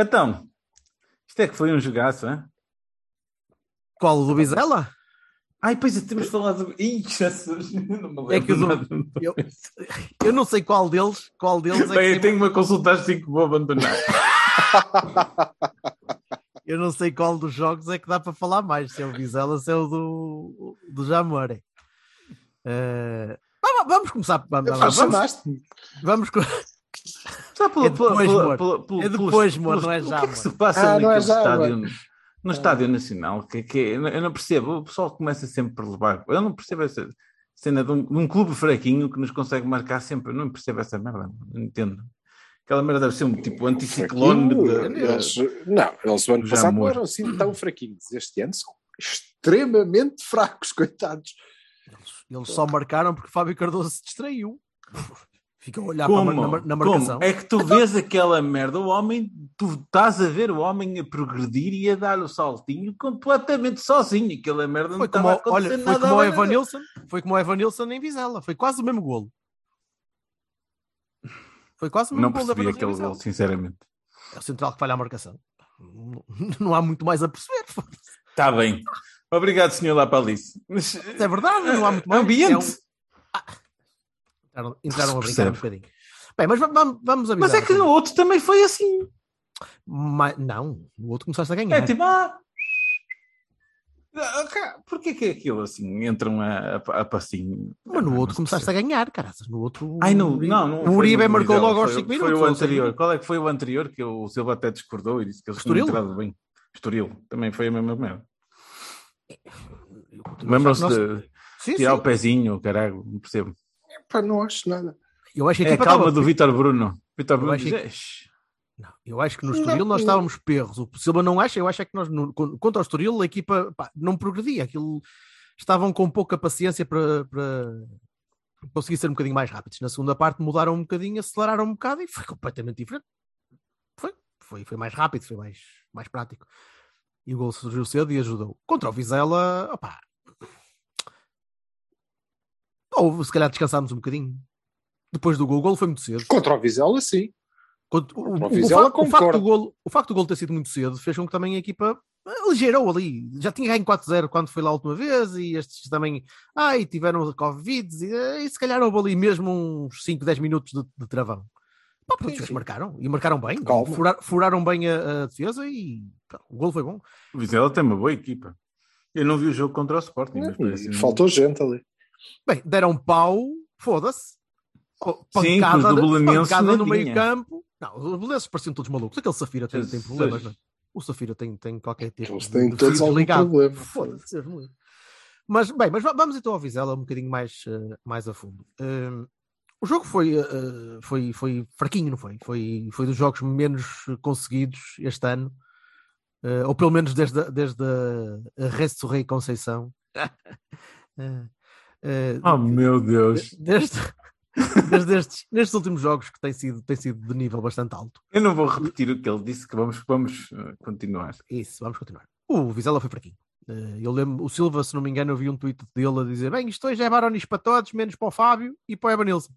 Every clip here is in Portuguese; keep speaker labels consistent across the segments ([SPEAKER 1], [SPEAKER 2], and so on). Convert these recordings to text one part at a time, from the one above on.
[SPEAKER 1] Então, isto é que foi um jogaço, hein?
[SPEAKER 2] Qual o do Bizela?
[SPEAKER 1] Ai, pois é, temos falado. Ih, Jesus, não me lembro
[SPEAKER 2] É que
[SPEAKER 1] nada.
[SPEAKER 2] eu, eu não sei qual deles, qual deles é
[SPEAKER 1] Bem, eu
[SPEAKER 2] que
[SPEAKER 1] tenho uma consulta às 5 vou abandonar.
[SPEAKER 2] eu não sei qual dos jogos é que dá para falar mais, se é o Bizela, se é o do, do Jamore. Eh, vamos, começar. Vamos, vamos, vamos, vamos
[SPEAKER 1] Só pela,
[SPEAKER 2] É depois,
[SPEAKER 1] pela-
[SPEAKER 2] É depois, amor, não é
[SPEAKER 1] O que
[SPEAKER 2] já,
[SPEAKER 1] é que se passa
[SPEAKER 3] Ah, é já,
[SPEAKER 1] estádio? No Estádio Nacional, que, que eu não- eu não percebo, o pessoal começa sempre por levar. Eu não percebo essa cena de um, de um clube fraquinho que nos consegue marcar sempre. Eu não percebo essa merda, não entendo. Aquela merda deve ser um tipo anticiclone.
[SPEAKER 3] Fraquinho,
[SPEAKER 1] de-
[SPEAKER 3] eles, não, eles o ano
[SPEAKER 1] Já
[SPEAKER 3] passado não eram assim tão fraquinhos. Este ano são extremamente fracos, coitados.
[SPEAKER 2] Eles só marcaram porque Fábio Cardoso se distraiu. Ficam a olhar para a
[SPEAKER 1] Como?
[SPEAKER 2] mar- na, na
[SPEAKER 1] Como?
[SPEAKER 2] marcação.
[SPEAKER 1] É que tu vês aquela merda, o homem, tu estás a ver o homem a progredir e a dar o saltinho completamente sozinho. Aquela merda não
[SPEAKER 2] Foi como,
[SPEAKER 1] estava a
[SPEAKER 2] o- olha, foi
[SPEAKER 1] nada
[SPEAKER 2] como o
[SPEAKER 1] ali.
[SPEAKER 2] Evanilson, foi como o Evanilson em Vizela, foi quase o mesmo golo. Foi quase o mesmo
[SPEAKER 1] Não
[SPEAKER 2] golo da
[SPEAKER 1] percebi aquele
[SPEAKER 2] Vizela.
[SPEAKER 1] gol, sinceramente.
[SPEAKER 2] É o central que falha a marcação. Não, não há muito mais a perceber.
[SPEAKER 1] Está Tá bem. Obrigado, senhor Lapalice. Mas
[SPEAKER 2] É verdade, não há muito mais.
[SPEAKER 1] ambiente.
[SPEAKER 2] É um- Entraram, entraram a brincar um bocadinho. Bem, mas va- vamos, vamos avisar.
[SPEAKER 1] Mas é que no outro também foi assim.
[SPEAKER 2] Ma- Não, o outro começaste a ganhar.
[SPEAKER 1] É tipo, ah. ah, Porquê que é aquilo assim? Entram a, a, a passinho.
[SPEAKER 2] Mas no outro começaste a ganhar, caraças. No outro.
[SPEAKER 1] Ai, não, não, não.
[SPEAKER 2] O Uribe marcou logo aos
[SPEAKER 1] foi-
[SPEAKER 2] 5 minutos.
[SPEAKER 1] Foi o anterior. Qual é que foi o anterior que o Silva até discordou e disse que eles tinham
[SPEAKER 2] Estoril?
[SPEAKER 1] entrado bem? Estoril. Também foi a mesma merda. Lembram-se de
[SPEAKER 2] Sim,
[SPEAKER 1] tirar
[SPEAKER 2] sim.
[SPEAKER 1] o pezinho, caralho, não percebo.
[SPEAKER 3] Pá, não acho nada.
[SPEAKER 2] Eu acho que a
[SPEAKER 1] É a calma do Vitor Bruno. Vitor Bruno
[SPEAKER 2] acho
[SPEAKER 1] diz,
[SPEAKER 2] que-
[SPEAKER 1] "Eish,
[SPEAKER 2] Não, eu acho que no Estoril nós estávamos perros. O Silva não acha, eu acho é que nós, no- con- contra o Estoril, a equipa pá, não progredia. Aquilo, estavam com pouca paciência para, para conseguir ser um bocadinho mais rápidos. Na segunda parte mudaram um bocadinho, aceleraram um bocado e foi completamente diferente. Foi, foi, foi mais rápido, foi mais, mais prático. E o gol surgiu cedo e ajudou. Contra o Vizela, opá. Ou se calhar descansámos um bocadinho. Depois do gol, o gol foi muito cedo.
[SPEAKER 3] Contra o Vizela, sim.
[SPEAKER 2] Quando- o,
[SPEAKER 3] Contra o
[SPEAKER 2] o
[SPEAKER 3] Vizela,
[SPEAKER 2] facto, o, facto do golo, o facto do golo ter sido muito cedo fez com que também a equipa ligeirou ali. Já tinha ganho 4-0 quando foi lá a última vez e estes também ai, tiveram Covid e, e se calhar houve ali mesmo uns 5, 10 minutos de, de travão. Pá, eles
[SPEAKER 3] sim.
[SPEAKER 2] marcaram e marcaram bem. Furar- furaram bem a, a defesa e pá, o golo foi bom.
[SPEAKER 1] O Vizela tem uma boa equipa. Eu não vi o jogo contra o Sporting. mas parece-
[SPEAKER 3] faltou gente ali.
[SPEAKER 2] Bem, deram pau, foda-se. Oh,
[SPEAKER 1] Sim,
[SPEAKER 2] Pancada,
[SPEAKER 1] os do
[SPEAKER 2] pancada no meio campo. Não, os belenenses pareciam todos malucos. Aquele Safira tem, tem problemas, não é? O Safira tem, tem qualquer tipo
[SPEAKER 3] Eles têm
[SPEAKER 2] de
[SPEAKER 3] todos algum
[SPEAKER 2] ligado.
[SPEAKER 3] problema.
[SPEAKER 2] Foda-se, livre. Mas, bem, mas va- vamos então ao Vizela um bocadinho mais, eh, mais a fundo. Hum, o jogo foi, eh, foi, foi fraquinho, não foi? foi? Foi dos jogos menos conseguidos este ano. Ou pelo menos desde, a- desde a, a Ressurrei Conceição. Eh,
[SPEAKER 1] Oh meu Deus.
[SPEAKER 2] desde, desde estes, nestes últimos jogos que tem sido, tem sido de nível bastante alto.
[SPEAKER 1] Eu não vou repetir o que ele disse, que vamos, vamos eh, continuar.
[SPEAKER 2] Isso, vamos continuar. O Vizela foi fraquinho. Eh, eu lembro, o Silva, se não me engano, eu vi um tweet dele a dizer: bem, isto hoje é Baronis para todos, menos para o Fábio e para o Evanilson.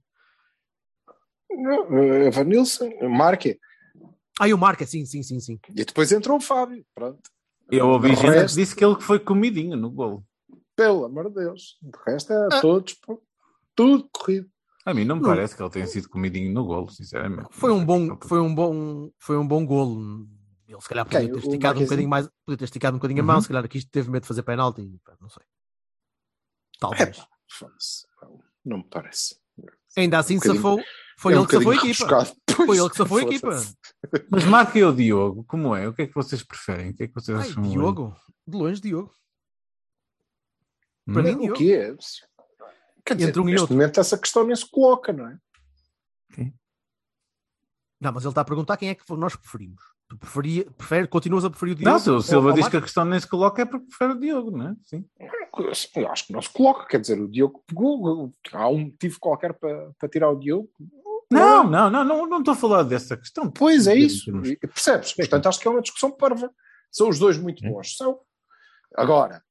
[SPEAKER 3] Não, Evanilson, Marque.
[SPEAKER 2] Ah, e o Marca, sim, sim, sim, sim.
[SPEAKER 3] E depois entrou o Fábio. Pronto.
[SPEAKER 1] Eu ouvi
[SPEAKER 3] De
[SPEAKER 1] gente que
[SPEAKER 3] resto,
[SPEAKER 1] disse que ele que foi comidinho no golo.
[SPEAKER 3] Pelo amor de Deus. De resto é
[SPEAKER 2] Ah.
[SPEAKER 3] todos, tudo corrido.
[SPEAKER 1] A mim não me
[SPEAKER 2] Não.
[SPEAKER 1] parece que ele tenha sido comidinho no golo, sinceramente.
[SPEAKER 2] Foi um
[SPEAKER 1] Não
[SPEAKER 2] bom, foi um bom, foi um bom golo. Ele se calhar podia ter esticado um bocadinho mais, podia ter esticado um bocadinho a mão,
[SPEAKER 1] Uhum.
[SPEAKER 2] se calhar aqui teve medo de fazer penalti, não sei. Talvez.
[SPEAKER 3] É. Não me parece.
[SPEAKER 2] Ainda assim
[SPEAKER 3] um
[SPEAKER 2] safou, foi
[SPEAKER 3] É um
[SPEAKER 2] ele que safou a equipa. Foi ele que safou a equipa.
[SPEAKER 1] Mas marca eu o Diogo, como é? O que é que vocês preferem? O que é que vocês
[SPEAKER 2] Ai,
[SPEAKER 1] acham?
[SPEAKER 2] Diogo, de longe, Diogo.
[SPEAKER 1] Hum?
[SPEAKER 2] Para mim,
[SPEAKER 3] O que é? Quer dizer,
[SPEAKER 2] Entre um e
[SPEAKER 3] neste
[SPEAKER 2] outro.
[SPEAKER 3] momento essa questão nem se coloca, não é?
[SPEAKER 2] Não, mas ele está a perguntar quem é que nós preferimos. Tu preferia, prefere, continuas a preferir o Diogo?
[SPEAKER 1] Não, se o Silva diz que a questão nem se coloca é porque prefere o Diogo, não é? Sim.
[SPEAKER 3] Eu acho que não se coloca, quer dizer, o Diogo pegou, há um motivo qualquer para, para tirar o Diogo.
[SPEAKER 1] Não, não, não, não, não estou a falar dessa questão.
[SPEAKER 3] Pois é isso, percebes? Portanto, acho que é uma discussão parva. São os dois muito bons, são. Agora,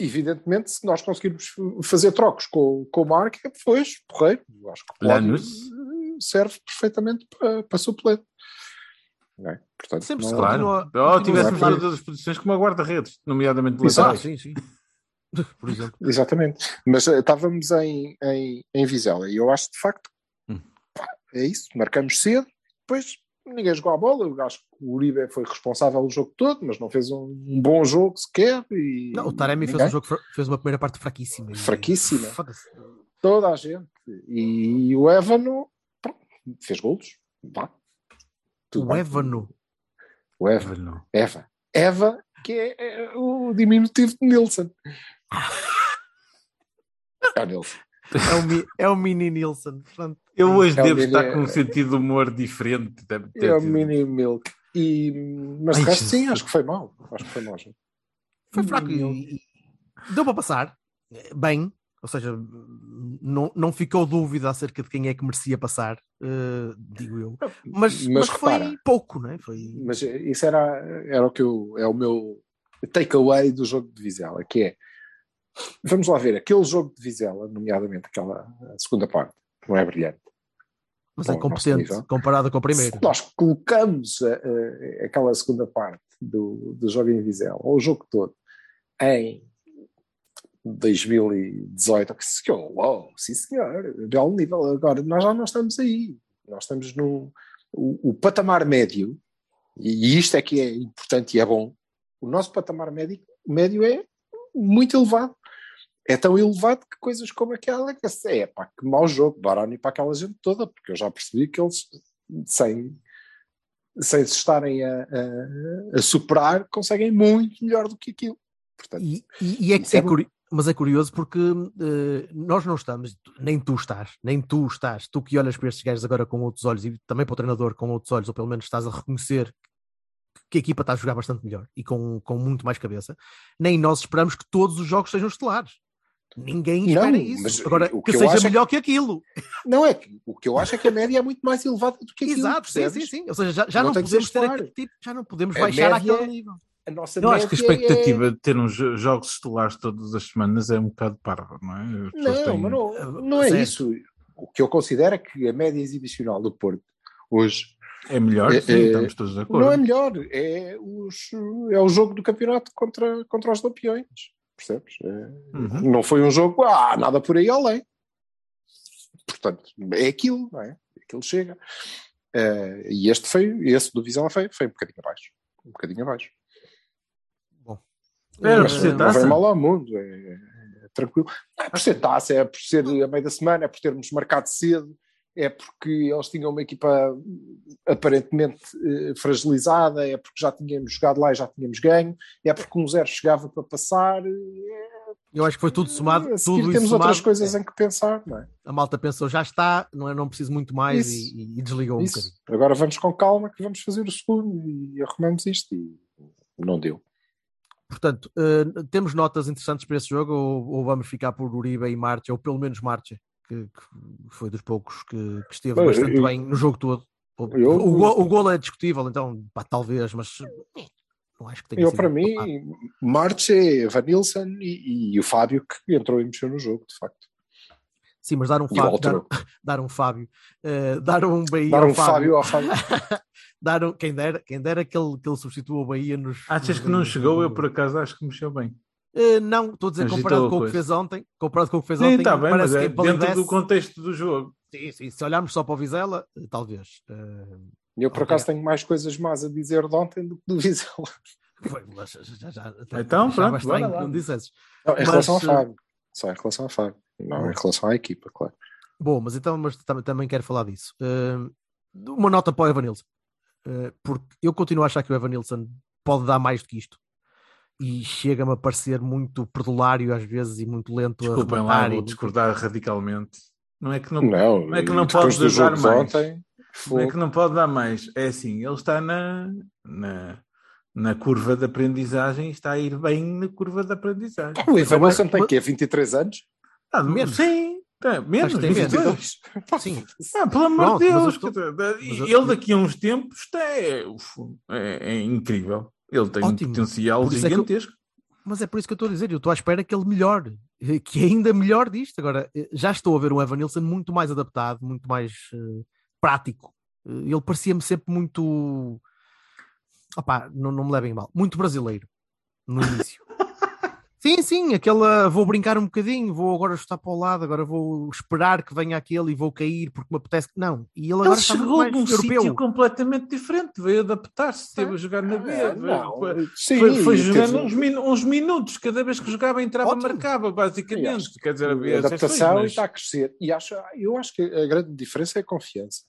[SPEAKER 3] evidentemente, se nós conseguirmos fazer trocos com, com o Marco, é, pois, porreiro, eu acho que eh, serve perfeitamente para, para suplente. É? Portanto,
[SPEAKER 2] Sempre
[SPEAKER 3] não-
[SPEAKER 2] se
[SPEAKER 1] Claro.
[SPEAKER 2] Continua-
[SPEAKER 1] Ou
[SPEAKER 2] continua
[SPEAKER 1] tivéssemos
[SPEAKER 3] a falar.
[SPEAKER 1] todas as posições como a guarda-redes, nomeadamente.
[SPEAKER 2] Ah,
[SPEAKER 1] laterais.
[SPEAKER 2] sim, sim. Por exemplo.
[SPEAKER 3] Exatamente. Mas eh, estávamos em, em, em Vizela e eu acho de facto
[SPEAKER 1] Hum.
[SPEAKER 3] pá, é isso, marcamos cedo, depois ninguém jogou a bola. Eu acho que o Uribe foi responsável o jogo todo, mas não fez um, um bom jogo sequer. E
[SPEAKER 2] Não, o Taremi fez um jogo, fez uma primeira parte fraquíssima.
[SPEAKER 3] Fraquíssima. Toda a gente. E o Évano pronto, fez golos. Vá. Tudo
[SPEAKER 2] O
[SPEAKER 3] bem.
[SPEAKER 2] Évano.
[SPEAKER 3] O Eva.
[SPEAKER 1] Não.
[SPEAKER 3] Eva. Eva, que é, é o diminutivo de Nilsson. É o Nilsson.
[SPEAKER 2] É o, mi- é o mini Nilsson. Portanto,
[SPEAKER 1] Eu hoje
[SPEAKER 3] É
[SPEAKER 1] devo
[SPEAKER 3] mini-
[SPEAKER 1] estar com um sentido de humor diferente. Deve ter
[SPEAKER 3] É o mini milk. E, mas de
[SPEAKER 2] Ai,
[SPEAKER 3] resto, sim, acho que foi mal. Acho que foi mal. gente.
[SPEAKER 2] foi fraco e, e deu para passar bem. Ou seja, não, não ficou dúvida acerca de quem é que merecia passar, eh, digo eu. Mas, mas, foi
[SPEAKER 3] repara,
[SPEAKER 2] pouco, não é? Foi...
[SPEAKER 3] mas isso era, era o que eu, é o meu takeaway do jogo de Vizela, que é vamos lá ver, aquele jogo de Vizela, nomeadamente aquela segunda parte, não é brilhante.
[SPEAKER 2] Mas é competente comparado com o primeiro.
[SPEAKER 3] Se nós colocamos a- a- aquela segunda parte do, do jogo em Vizela, ou o jogo todo, em 2018, que se- uau, sim senhor, belo nível. Agora, nós já não estamos aí. Nós estamos no o, o patamar médio, e isto é que é importante e é bom. O nosso patamar médio, médio é muito elevado. É tão elevado que coisas como aquela que é pá, que mau jogo, Baroni para aquela gente toda, porque eu já percebi que eles sem, sem se estarem a, a- a superar, conseguem muito melhor do que aquilo. Portanto,
[SPEAKER 2] E, e- é,
[SPEAKER 3] Isso é
[SPEAKER 2] é mas é curioso porque eh, nós não estamos, nem tu estás, nem tu estás, tu que olhas para estes gajos agora com outros olhos e também para o treinador com outros olhos, ou pelo menos estás a reconhecer que a equipa está a jogar bastante melhor e com, com muito mais cabeça, nem nós esperamos que todos os jogos sejam estelares. Ninguém
[SPEAKER 3] Não,
[SPEAKER 2] espera isso.
[SPEAKER 3] mas
[SPEAKER 2] Agora,
[SPEAKER 3] o
[SPEAKER 2] que,
[SPEAKER 3] que
[SPEAKER 2] seja
[SPEAKER 3] é
[SPEAKER 2] melhor que aquilo.
[SPEAKER 3] não é que o que eu acho é que a média é muito mais elevada do que aquilo.
[SPEAKER 2] Exato, sim,
[SPEAKER 3] percebes?
[SPEAKER 2] sim, sim. Ou seja, já, já
[SPEAKER 3] Não
[SPEAKER 2] não, podemos ter aquele tipo, já não podemos
[SPEAKER 3] A
[SPEAKER 2] baixar
[SPEAKER 3] média-
[SPEAKER 2] àquele nível.
[SPEAKER 3] A nossa
[SPEAKER 1] Eu acho que a expectativa de ter uns jo- jogos estelares todas as semanas é um bocado parva, não é?
[SPEAKER 3] É... Não,
[SPEAKER 1] têm-
[SPEAKER 3] mas não,
[SPEAKER 2] Ah,
[SPEAKER 3] não é
[SPEAKER 2] certo.
[SPEAKER 3] isso. O que eu considero é que a média exibicional do Porto hoje
[SPEAKER 1] É melhor,
[SPEAKER 3] É-
[SPEAKER 1] sim,
[SPEAKER 3] é-
[SPEAKER 1] estamos todos de acordo.
[SPEAKER 3] não é melhor, é, os, é o jogo do campeonato contra, contra os campeões. Percebes? É-
[SPEAKER 1] Uhum.
[SPEAKER 3] Não foi um jogo, ah, nada por aí além. Portanto, é aquilo, não é? Aquilo chega. Eh, e este foi, esse do Vizela foi, foi um bocadinho abaixo. Um bocadinho abaixo.
[SPEAKER 2] Bom,
[SPEAKER 1] Era
[SPEAKER 3] Mas não vai
[SPEAKER 1] taça?
[SPEAKER 3] mal ao mundo, é, é tranquilo. Não é por ser taça, é por ser a meio da semana, é por termos marcado cedo, é porque eles tinham uma equipa aparentemente eh, fragilizada, é porque já tínhamos jogado lá e já tínhamos ganho, é porque um zero chegava para passar. é-
[SPEAKER 2] Eu acho que foi tudo somado,
[SPEAKER 3] a
[SPEAKER 2] tudo
[SPEAKER 3] temos outras coisas
[SPEAKER 2] é.
[SPEAKER 3] em que pensar, não é?
[SPEAKER 2] a malta pensou, já está, não, é, não preciso muito mais
[SPEAKER 3] Isso.
[SPEAKER 2] e, e desligou um
[SPEAKER 3] Isso.
[SPEAKER 2] bocadinho.
[SPEAKER 3] Agora vamos com calma que vamos fazer o segundo e arrumamos isto e não deu.
[SPEAKER 2] Portanto, eh, temos notas interessantes para esse jogo ou, ou vamos ficar por Uribe e Marcha, ou pelo menos Marcha, que, que foi dos poucos que, que esteve
[SPEAKER 3] Bem,
[SPEAKER 2] bastante
[SPEAKER 3] eu-
[SPEAKER 2] bem no jogo todo. O,
[SPEAKER 3] eu-
[SPEAKER 2] o, gol, o gol é discutível, então pá, talvez, mas eh, não acho que tenha
[SPEAKER 3] Eu,
[SPEAKER 2] sido
[SPEAKER 3] para mim,
[SPEAKER 2] culpado.
[SPEAKER 3] Marche, Van Nilsson e, e o Fábio que entrou e mexeu no jogo, de facto.
[SPEAKER 2] Sim, mas dar um Fábio, dar, dar um Fábio, eh, dar um Bahia
[SPEAKER 3] Dar
[SPEAKER 2] ao
[SPEAKER 3] um Fábio ao Fábio.
[SPEAKER 2] dar um, quem dera, quem dera que ele, que ele substitua o Bahia nos.
[SPEAKER 1] Achas
[SPEAKER 2] nos
[SPEAKER 1] que não chegou? Eu, por acaso, acho que mexeu bem.
[SPEAKER 2] Eh, não, estou a dizer,
[SPEAKER 1] Agitou
[SPEAKER 2] comparado com o que fez ontem, comparado com o que fez
[SPEAKER 1] Sim,
[SPEAKER 2] ontem,
[SPEAKER 1] está bem, mas
[SPEAKER 2] parece
[SPEAKER 1] é
[SPEAKER 2] que
[SPEAKER 1] dentro do contexto do jogo.
[SPEAKER 2] Sim, sim, se olharmos só para o Vizela, eh, talvez. Eh,
[SPEAKER 3] Eu, por acaso, tenho mais coisas más a dizer de ontem do que do Vizela.
[SPEAKER 2] foi, mas já, já, até
[SPEAKER 1] Então, pronto, bora lá.
[SPEAKER 2] que não dissesses.
[SPEAKER 3] Não, em
[SPEAKER 2] Mas,
[SPEAKER 3] relação ao Fábio. Só em relação ao Fábio. Não, em relação à equipa, claro.
[SPEAKER 2] Bom, mas então mas tam- também quero falar disso. Eh, uma nota para o Evanilson. Eh, porque eu continuo a achar que o Evanilson pode dar mais do que isto. E chega-me a parecer muito perdulário às vezes e muito lento
[SPEAKER 1] Desculpem
[SPEAKER 2] a
[SPEAKER 1] lá,
[SPEAKER 2] rematar.
[SPEAKER 1] vou
[SPEAKER 2] e-
[SPEAKER 1] discordar radicalmente. Não é que não,
[SPEAKER 3] Não,
[SPEAKER 1] não é que não pode dar mais.
[SPEAKER 3] ontem,
[SPEAKER 1] Não é que não pode dar mais. É assim, ele está na, na, na curva de aprendizagem e está a ir bem na curva de aprendizagem.
[SPEAKER 3] o Ivan
[SPEAKER 2] Mas-
[SPEAKER 3] Wilson tem
[SPEAKER 2] mas-
[SPEAKER 3] quê? 23 anos?
[SPEAKER 1] Ah,
[SPEAKER 2] Menos.
[SPEAKER 1] Sim, tá, menos.
[SPEAKER 2] Que tem menos.
[SPEAKER 1] 22.
[SPEAKER 2] Sim,
[SPEAKER 1] Ah, pelo amor de Deus.
[SPEAKER 2] eu-
[SPEAKER 1] ele daqui a uns tempos está, é, é, é incrível. Ele tem
[SPEAKER 2] Ótimo.
[SPEAKER 1] um potencial
[SPEAKER 2] Por isso é eu-
[SPEAKER 1] gigantesco.
[SPEAKER 2] mas é por isso que eu estou a dizer, eu estou à espera que ele melhore, que é ainda melhor disto. Agora, eh, já estou a ver um Evan Nilsson muito mais adaptado, muito mais eh, prático. Eh, Ele parecia-me sempre muito. Opá, não, não me levem mal, muito brasileiro no início. Sim, sim, aquela vou brincar um bocadinho, vou agora estar para o lado, agora vou esperar que venha aquele e vou cair porque me apetece. Não, e ele agora
[SPEAKER 1] Ele chegou de um
[SPEAKER 2] europeu.
[SPEAKER 1] sítio completamente diferente, veio adaptar-se, esteve a jogar na B.
[SPEAKER 3] Ah, não,
[SPEAKER 1] foi-
[SPEAKER 3] sim,
[SPEAKER 1] foi, jogando uns, minu- uns minutos, cada vez que jogava entrava,
[SPEAKER 3] Ótimo.
[SPEAKER 1] marcava, basicamente.
[SPEAKER 3] acho
[SPEAKER 1] Quer dizer, havia
[SPEAKER 3] a adaptação e
[SPEAKER 1] mas-
[SPEAKER 3] está a crescer. E acho, eu acho que a grande diferença é a confiança.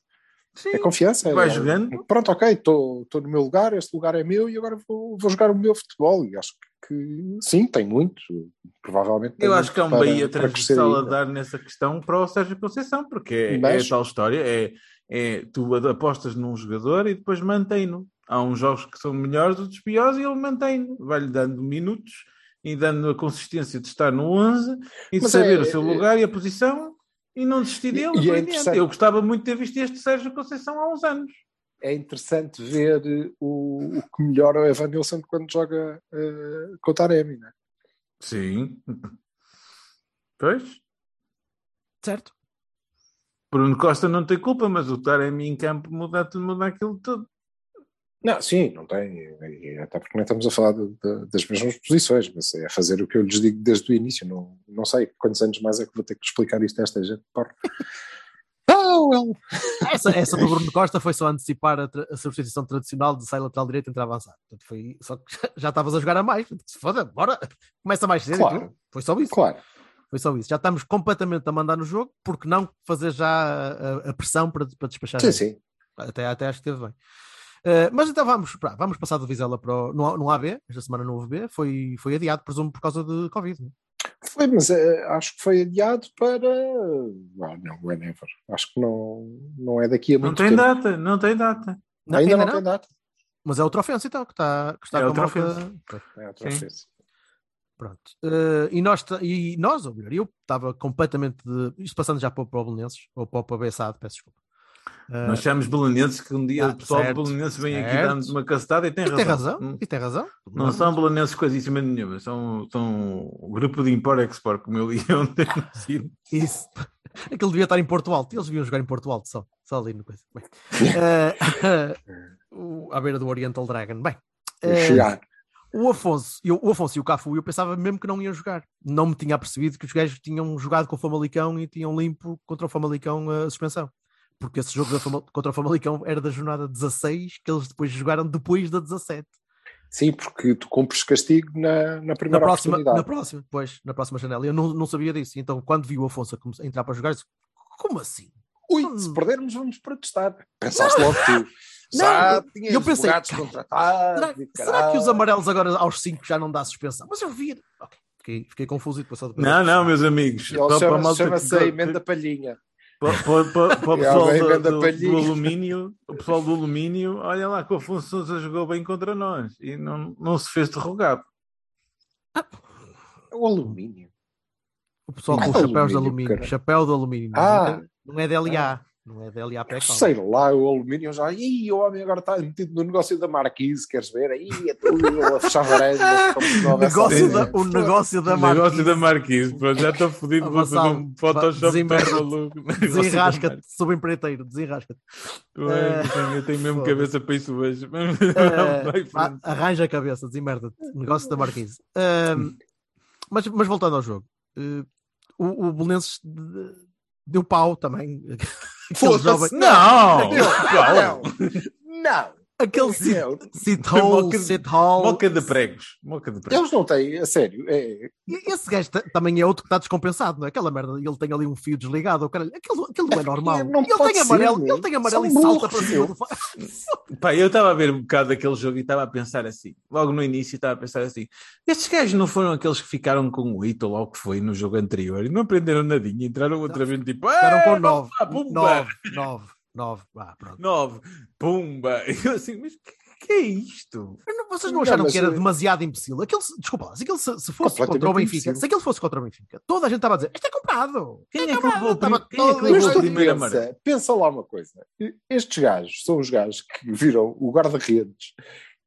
[SPEAKER 1] Sim,
[SPEAKER 3] É confiança.
[SPEAKER 1] vai
[SPEAKER 3] é-
[SPEAKER 1] jogando.
[SPEAKER 3] Pronto, ok, estou no meu lugar, este lugar é meu e agora vou, vou jogar o meu futebol. E acho que sim, tem muito. Provavelmente tem
[SPEAKER 1] Eu
[SPEAKER 3] muito
[SPEAKER 1] acho que há um
[SPEAKER 3] para-
[SPEAKER 1] Bahia transversal a dar nessa questão para o Sérgio Conceição, porque é,
[SPEAKER 3] Mas-
[SPEAKER 1] é tal história, é, é tu apostas num jogador e depois mantém-no. Há uns jogos que são melhores, outros piores, e ele mantém-no. Vai-lhe dando minutos e dando a consistência de estar no 11 e de
[SPEAKER 3] Mas
[SPEAKER 1] saber
[SPEAKER 3] é-
[SPEAKER 1] o seu lugar e a posição e não desistir dele.
[SPEAKER 3] E- e é
[SPEAKER 1] Eu gostava muito de ter visto este Sérgio Conceição há uns anos.
[SPEAKER 3] É interessante ver o, o que melhora o Evan Nilsson quando joga eh, com o Taremi. Né?
[SPEAKER 1] Sim. Pois.
[SPEAKER 2] Certo?
[SPEAKER 1] Bruno Costa não tem culpa, mas o Taremi em campo muda, tudo, muda aquilo tudo.
[SPEAKER 3] Não, sim, não tem. Até porque nem estamos a falar de- de- das mesmas posições, mas é fazer o que eu lhes digo desde o início. Não, não sei quantos anos mais é que vou ter que explicar isto a esta gente. Porra. Well.
[SPEAKER 2] Essa, essa do Bruno Costa foi só antecipar a, tra- a substituição tradicional de sai lateral direito e entrar avançado. Portanto, foi, só que já- estavas a jogar a mais. Se foda, bora, começa mais cedo.
[SPEAKER 3] Claro.
[SPEAKER 2] Foi só isso.
[SPEAKER 3] Claro.
[SPEAKER 2] Foi só isso. Já estamos completamente a mandar no jogo, porque não fazer já a, a- pressão para, para despachar?
[SPEAKER 3] Sim,
[SPEAKER 2] gente?
[SPEAKER 3] sim.
[SPEAKER 2] Até, até acho que esteve bem. Eh, mas então vamos, pá, vamos passar do Vizela para o, no, no AB. Esta semana no AB foi, foi adiado, presumo, por causa de Covid. né?
[SPEAKER 3] Foi, mas eh, acho que foi adiado para. Ah, não, whenever. Acho que não, não é daqui a
[SPEAKER 1] Não
[SPEAKER 3] muito
[SPEAKER 1] tem
[SPEAKER 3] tempo.
[SPEAKER 1] data, não tem data.
[SPEAKER 2] Não,
[SPEAKER 3] Ainda,
[SPEAKER 2] ainda
[SPEAKER 3] não, tem data.
[SPEAKER 2] Mas é outra ofensa então, que está, que está
[SPEAKER 1] É
[SPEAKER 2] com
[SPEAKER 1] outra ofensa.
[SPEAKER 3] É outra
[SPEAKER 1] Sim.
[SPEAKER 3] vez.
[SPEAKER 2] Pronto. Eh, e, nós, e nós, ou melhor, eu estava completamente de. Isto passando já para o para o Belenenses, ou para o para o Bessado, peço desculpa. Eh,
[SPEAKER 1] Nós chamamos belenenses que um dia
[SPEAKER 2] Ah,
[SPEAKER 1] o pessoal
[SPEAKER 2] certo,
[SPEAKER 1] do belenenses vem aqui
[SPEAKER 2] certo.
[SPEAKER 1] dando uma cacetada e tem
[SPEAKER 2] e
[SPEAKER 1] razão.
[SPEAKER 2] tem razão,
[SPEAKER 1] Não-
[SPEAKER 2] e tem razão.
[SPEAKER 1] Não são belenenses coisíssima nenhuma, são, são o grupo de import-export, como eu li ontem no.
[SPEAKER 2] Isso. Aquilo devia estar em Porto Alto. Eles deviam jogar em Porto Alto só. Só ali no coisa. Bem. Eh, o- à beira do Oriental Dragon. Bem.
[SPEAKER 3] Chegar.
[SPEAKER 2] o Afonso, eu, o Afonso e o Cafu, eu pensava mesmo que não iam jogar. Não me tinha percebido que os gajos tinham jogado com o Famalicão e tinham limpo contra o Famalicão a suspensão. Porque esse jogo da Fama- contra o Famalicão era da jornada 16, que eles depois jogaram depois da 17.
[SPEAKER 3] Sim, porque tu cumpres castigo na, na
[SPEAKER 2] Na
[SPEAKER 3] primeira
[SPEAKER 2] próxima,
[SPEAKER 3] oportunidade.
[SPEAKER 2] na próxima, pois, na próxima janela. Eu não, não sabia disso. Então, quando vi o Afonso entrar para jogar, eu disse, como assim?
[SPEAKER 3] Ui, se perdermos, vamos protestar. Pensaste logo tu.
[SPEAKER 2] Não,
[SPEAKER 3] Já
[SPEAKER 2] eu-
[SPEAKER 3] tinhas
[SPEAKER 2] eu pensei, cara,
[SPEAKER 3] contratados.
[SPEAKER 2] Será, será que os amarelos agora aos 5 já não dá suspensão? Mas eu vi. Ok, fiquei, fiquei confuso e depois só depois.
[SPEAKER 1] Não, não, meus amigos.
[SPEAKER 3] Chama-se a emenda palhinha.
[SPEAKER 1] Para, o
[SPEAKER 3] É
[SPEAKER 1] pessoal do, alumínio, o pessoal do alumínio, olha lá que o Afonso Sousa jogou bem contra nós e não, não se fez derrogado.
[SPEAKER 3] O alumínio.
[SPEAKER 2] O pessoal
[SPEAKER 3] Ah,
[SPEAKER 2] com chapéus de
[SPEAKER 3] alumínio.
[SPEAKER 2] Chapéu de alumínio. Não,
[SPEAKER 3] Ah.
[SPEAKER 2] é, não é DLA. Não é DLA pé
[SPEAKER 3] Sei lá, o alumínio já. Ih, o homem agora está metido no negócio da Marquise, queres ver? Ih, é tudo a fechar varandas.
[SPEAKER 2] negócio, da, o negócio da
[SPEAKER 1] O negócio
[SPEAKER 2] Marquise.
[SPEAKER 1] da Marquise, pronto, já estou fodido vou fazer
[SPEAKER 2] Vassal,
[SPEAKER 1] um Photoshop maluco.
[SPEAKER 2] Desenrasca-te,
[SPEAKER 1] Marquise.
[SPEAKER 2] sob empreiteiro, desenrasca-te.
[SPEAKER 1] Ué,
[SPEAKER 2] Eh,
[SPEAKER 1] eu tenho- mesmo cabeça para isso hoje. Frente.
[SPEAKER 2] arranja a cabeça, desemmerda-te. Negócio da Marquise. Ahm, mas, mas voltando ao jogo, eh, o, o Belenenses de- deu pau também. Aquele
[SPEAKER 3] Foda-se,
[SPEAKER 2] jovem-
[SPEAKER 1] Não!
[SPEAKER 3] Não,
[SPEAKER 1] Não!
[SPEAKER 3] não.
[SPEAKER 2] Aquele sit,
[SPEAKER 3] É,
[SPEAKER 2] sit hall,
[SPEAKER 1] Moca-
[SPEAKER 2] sit hall.
[SPEAKER 1] Moca de pregos. Moca de pregos.
[SPEAKER 3] Eles não têm, a sério. É,
[SPEAKER 2] E Esse gajo ta- também é outro que está descompensado, não é? Aquela merda, ele tem ali um fio desligado, caralho. Aquilo, aquilo não é normal.
[SPEAKER 3] não
[SPEAKER 2] ele, tem amarelo,
[SPEAKER 3] ser,
[SPEAKER 2] ele tem amarelo
[SPEAKER 3] são
[SPEAKER 2] e salta
[SPEAKER 3] burros,
[SPEAKER 2] para cima do
[SPEAKER 1] Pá, eu estava a ver um bocado daquele jogo e estava a pensar assim, logo no início estava a pensar assim, estes gajos não foram aqueles que ficaram com o Ito ou o que foi no jogo anterior e não aprenderam nadinha, entraram outra vez tipo,
[SPEAKER 2] Ficaram
[SPEAKER 1] "Ah,
[SPEAKER 2] com
[SPEAKER 1] vamos
[SPEAKER 2] 9.
[SPEAKER 1] lá, pumba!"
[SPEAKER 2] 9, 9, 9. Ah, pronto.
[SPEAKER 1] Nove, pumba! E eu assim, mas que, que é isto?
[SPEAKER 2] Não- Vocês não
[SPEAKER 3] Não,
[SPEAKER 2] acharam que era
[SPEAKER 3] eh,
[SPEAKER 2] demasiado imbecil? Aquele, se- desculpa lá, se aquele se, se fosse contra o Benfica,
[SPEAKER 3] imbecil.
[SPEAKER 2] se aquele fosse contra o Benfica, toda a gente estava a dizer: Isto é comprado.
[SPEAKER 1] Quem é que
[SPEAKER 2] comprado,
[SPEAKER 1] levou o
[SPEAKER 2] estava
[SPEAKER 1] quem é que
[SPEAKER 2] todo
[SPEAKER 3] tu
[SPEAKER 2] igual.
[SPEAKER 1] primeiro
[SPEAKER 3] pensa, pensa lá uma coisa. Estes gajos são os gajos que viram o guarda-redes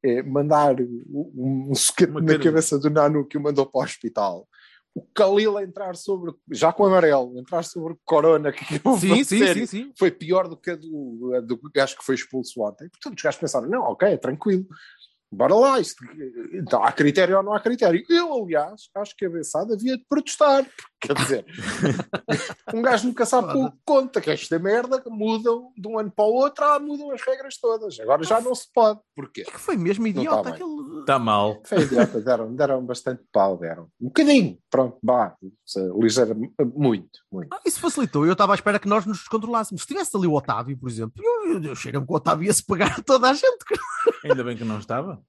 [SPEAKER 3] eh, mandar um, um na cabeça do Nanu que o mandou para o hospital. O Khalil a entrar sobre, já com amarelo, entrar sobre o Corona, que
[SPEAKER 2] Sim, sim, sim, sim.
[SPEAKER 3] foi pior do que a do, a do gajo que foi expulso ontem. Portanto, os gajos pensaram: não, ok, é tranquilo. Bora lá, isto, então, há critério ou não há critério. Eu, aliás, acho que a Bessada havia de protestar. Quer dizer, um gajo nunca sabe que conta, que esta merda mudam de um ano para o outro, ah, mudam as regras todas. Agora já não se pode. Porquê?
[SPEAKER 2] É que foi mesmo
[SPEAKER 3] tá
[SPEAKER 2] idiota
[SPEAKER 3] bem.
[SPEAKER 2] aquele.
[SPEAKER 1] Está mal.
[SPEAKER 3] Foi idiota, deram, deram bastante pau, deram. Um bocadinho, pronto, vá, ligeira, muito, muito.
[SPEAKER 2] Ah, Isso facilitou. Eu estava à espera que nós nos descontrolássemos. Se tivesse ali o Otávio, por exemplo, eu, eu, eu cheiro-me que o Otávio ia-se pegar a toda a gente.
[SPEAKER 1] Ainda bem que não estava.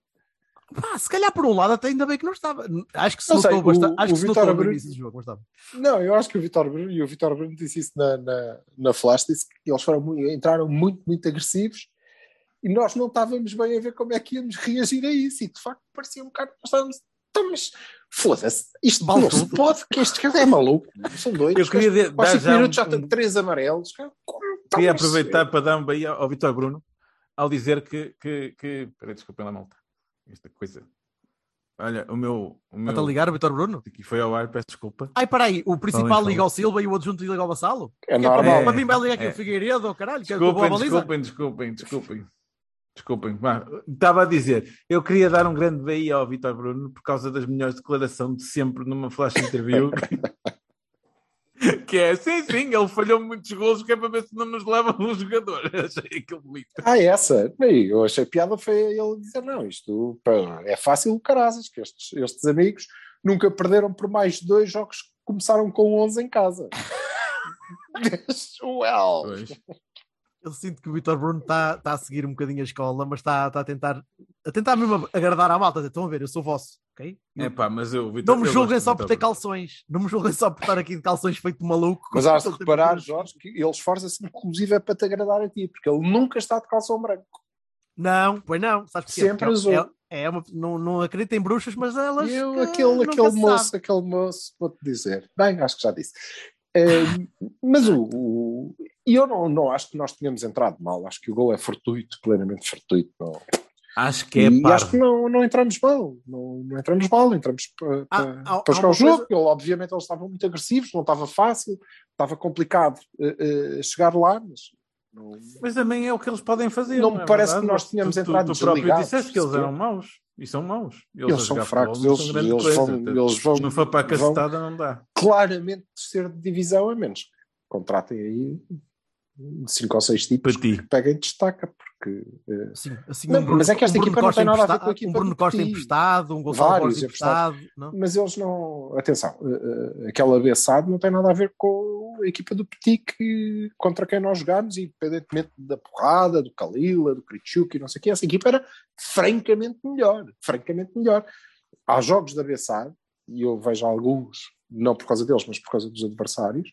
[SPEAKER 2] Pá, se calhar por um lado até ainda bem que não estava. Acho que se
[SPEAKER 3] Não sei,
[SPEAKER 2] notou bastante.
[SPEAKER 3] o-
[SPEAKER 2] Acho
[SPEAKER 3] o
[SPEAKER 2] que
[SPEAKER 3] Bruno-
[SPEAKER 2] início do jogo, estava.
[SPEAKER 3] Não, eu acho que o Vitor Bruno, e o Vitor Bruno disse isso na, na, na Flash, disse que eles foram, muito- entraram muito, muito agressivos e nós não estávamos bem a ver como é que íamos reagir a isso. E de facto parecia um bocado que nós estávamos. Então, mas foda-se, isto
[SPEAKER 2] Vale
[SPEAKER 3] não se pode, que este cara é maluco. São dois.
[SPEAKER 1] Eu queria
[SPEAKER 3] Aos
[SPEAKER 1] dar
[SPEAKER 3] 5
[SPEAKER 1] já
[SPEAKER 3] minutos
[SPEAKER 1] um-
[SPEAKER 3] já tem três amarelos. Cara, então,
[SPEAKER 1] Queria aproveitar para dar um bem ao Vitor Bruno ao dizer que. que, que... Peraí, desculpem lá, malta. Esta coisa. Olha, o meu. O meu...
[SPEAKER 2] Está a ligar Vitor Bruno?
[SPEAKER 1] Aqui foi ao ar, peço desculpa.
[SPEAKER 2] Ai, peraí, o principal
[SPEAKER 1] Falem,
[SPEAKER 2] liga ao Silva e o adjunto liga ao Vassalo?
[SPEAKER 3] É
[SPEAKER 2] Que é
[SPEAKER 3] normal.
[SPEAKER 2] para, para mim vai ligar aqui
[SPEAKER 1] É.
[SPEAKER 2] o Figueiredo, caralho, que é
[SPEAKER 1] Desculpem, desculpem, desculpem, desculpem. Desculpem. Estava a dizer, eu queria dar um grande BI ao Vitor Bruno por causa das melhores declarações de sempre numa flash interview. que é, sim, sim, ele falhou muitos golos que é para ver se não nos leva um jogador. Achei aquilo bonito.
[SPEAKER 3] Ah, essa? Bem, eu achei piada foi ele dizer: não, isto pá, é fácil o caraças, que estes, estes amigos nunca perderam por mais de dois jogos que começaram com 11 em casa. well.
[SPEAKER 1] Pois.
[SPEAKER 2] Eu sinto que o Vitor Bruno está tá a seguir um bocadinho a escola, mas está tá a tentar a tentar mesmo agradar à malta. Estão a ver, eu sou vosso, ok?
[SPEAKER 1] É pá, mas eu, Vitor,
[SPEAKER 2] Não me julguem só por ter calções. Não me julguem só por estar aqui de calções feito maluco.
[SPEAKER 3] Mas hás de reparar, Jorge, que ele esforça-se inclusive é para te agradar a ti, porque ele nunca está de calção branco.
[SPEAKER 2] Não, pois não. Sabes?
[SPEAKER 3] Sempre
[SPEAKER 2] Porque
[SPEAKER 3] azul.
[SPEAKER 2] é, é, é uma, não, não acredito em bruxas, mas elas.
[SPEAKER 3] Eu,
[SPEAKER 2] eh,
[SPEAKER 3] aquele,
[SPEAKER 2] nunca
[SPEAKER 3] aquele
[SPEAKER 2] se
[SPEAKER 3] moço,
[SPEAKER 2] sabe.
[SPEAKER 3] aquele moço, vou-te dizer. Bem, acho que já disse. Eh, mas o, o- e eu não, não acho que nós tenhamos entrado mal. Acho que o gol é fortuito, plenamente fortuito. Não.
[SPEAKER 1] Acho que é
[SPEAKER 3] e acho que não, não entramos mal. Não, não entramos mal, entramos para, para, jogar o jogo.
[SPEAKER 2] coisa-
[SPEAKER 3] Ele, obviamente eles estavam muito agressivos, não estava fácil, estava complicado eh, eh, chegar lá, mas não,
[SPEAKER 1] Mas também é o que eles podem fazer.
[SPEAKER 3] Não me
[SPEAKER 1] é
[SPEAKER 3] parece
[SPEAKER 1] verdade?
[SPEAKER 3] que nós tínhamos
[SPEAKER 1] tu, tu-
[SPEAKER 3] entrado
[SPEAKER 1] Tu, próprio disseste que eles eram maus. E são maus.
[SPEAKER 3] Eles
[SPEAKER 1] a
[SPEAKER 3] são fracos,
[SPEAKER 1] não
[SPEAKER 3] eles-
[SPEAKER 1] são
[SPEAKER 3] eles
[SPEAKER 1] coisa.
[SPEAKER 3] vão-
[SPEAKER 1] Portanto,
[SPEAKER 3] eles vão-
[SPEAKER 1] Se não for para a cacetada, não dá.
[SPEAKER 3] claramente terceiro de divisão, a menos contratem aí cinco ou seis tipos
[SPEAKER 1] Para ti.
[SPEAKER 3] que peguem destaca, porque eh,
[SPEAKER 2] Sim, assim,
[SPEAKER 3] Não,
[SPEAKER 2] um Bruno,
[SPEAKER 3] mas é que esta
[SPEAKER 2] um Bruno
[SPEAKER 3] equipa não
[SPEAKER 2] Costa
[SPEAKER 3] tem nada a ver com a equipa
[SPEAKER 2] Um Bruno Costa emprestado, um Gonçalo
[SPEAKER 3] Vários
[SPEAKER 2] emprestado. Não?
[SPEAKER 3] mas eles não. Atenção, eh, eh, aquela abeçado não tem nada a ver com a equipa do Petit que, contra quem nós jogámos, independentemente da porrada, do Kalila, do Kritchuk e não sei o que, essa equipa era francamente melhor. Francamente melhor. Há jogos da abeçado, e eu vejo alguns, não por causa deles, mas por causa dos adversários,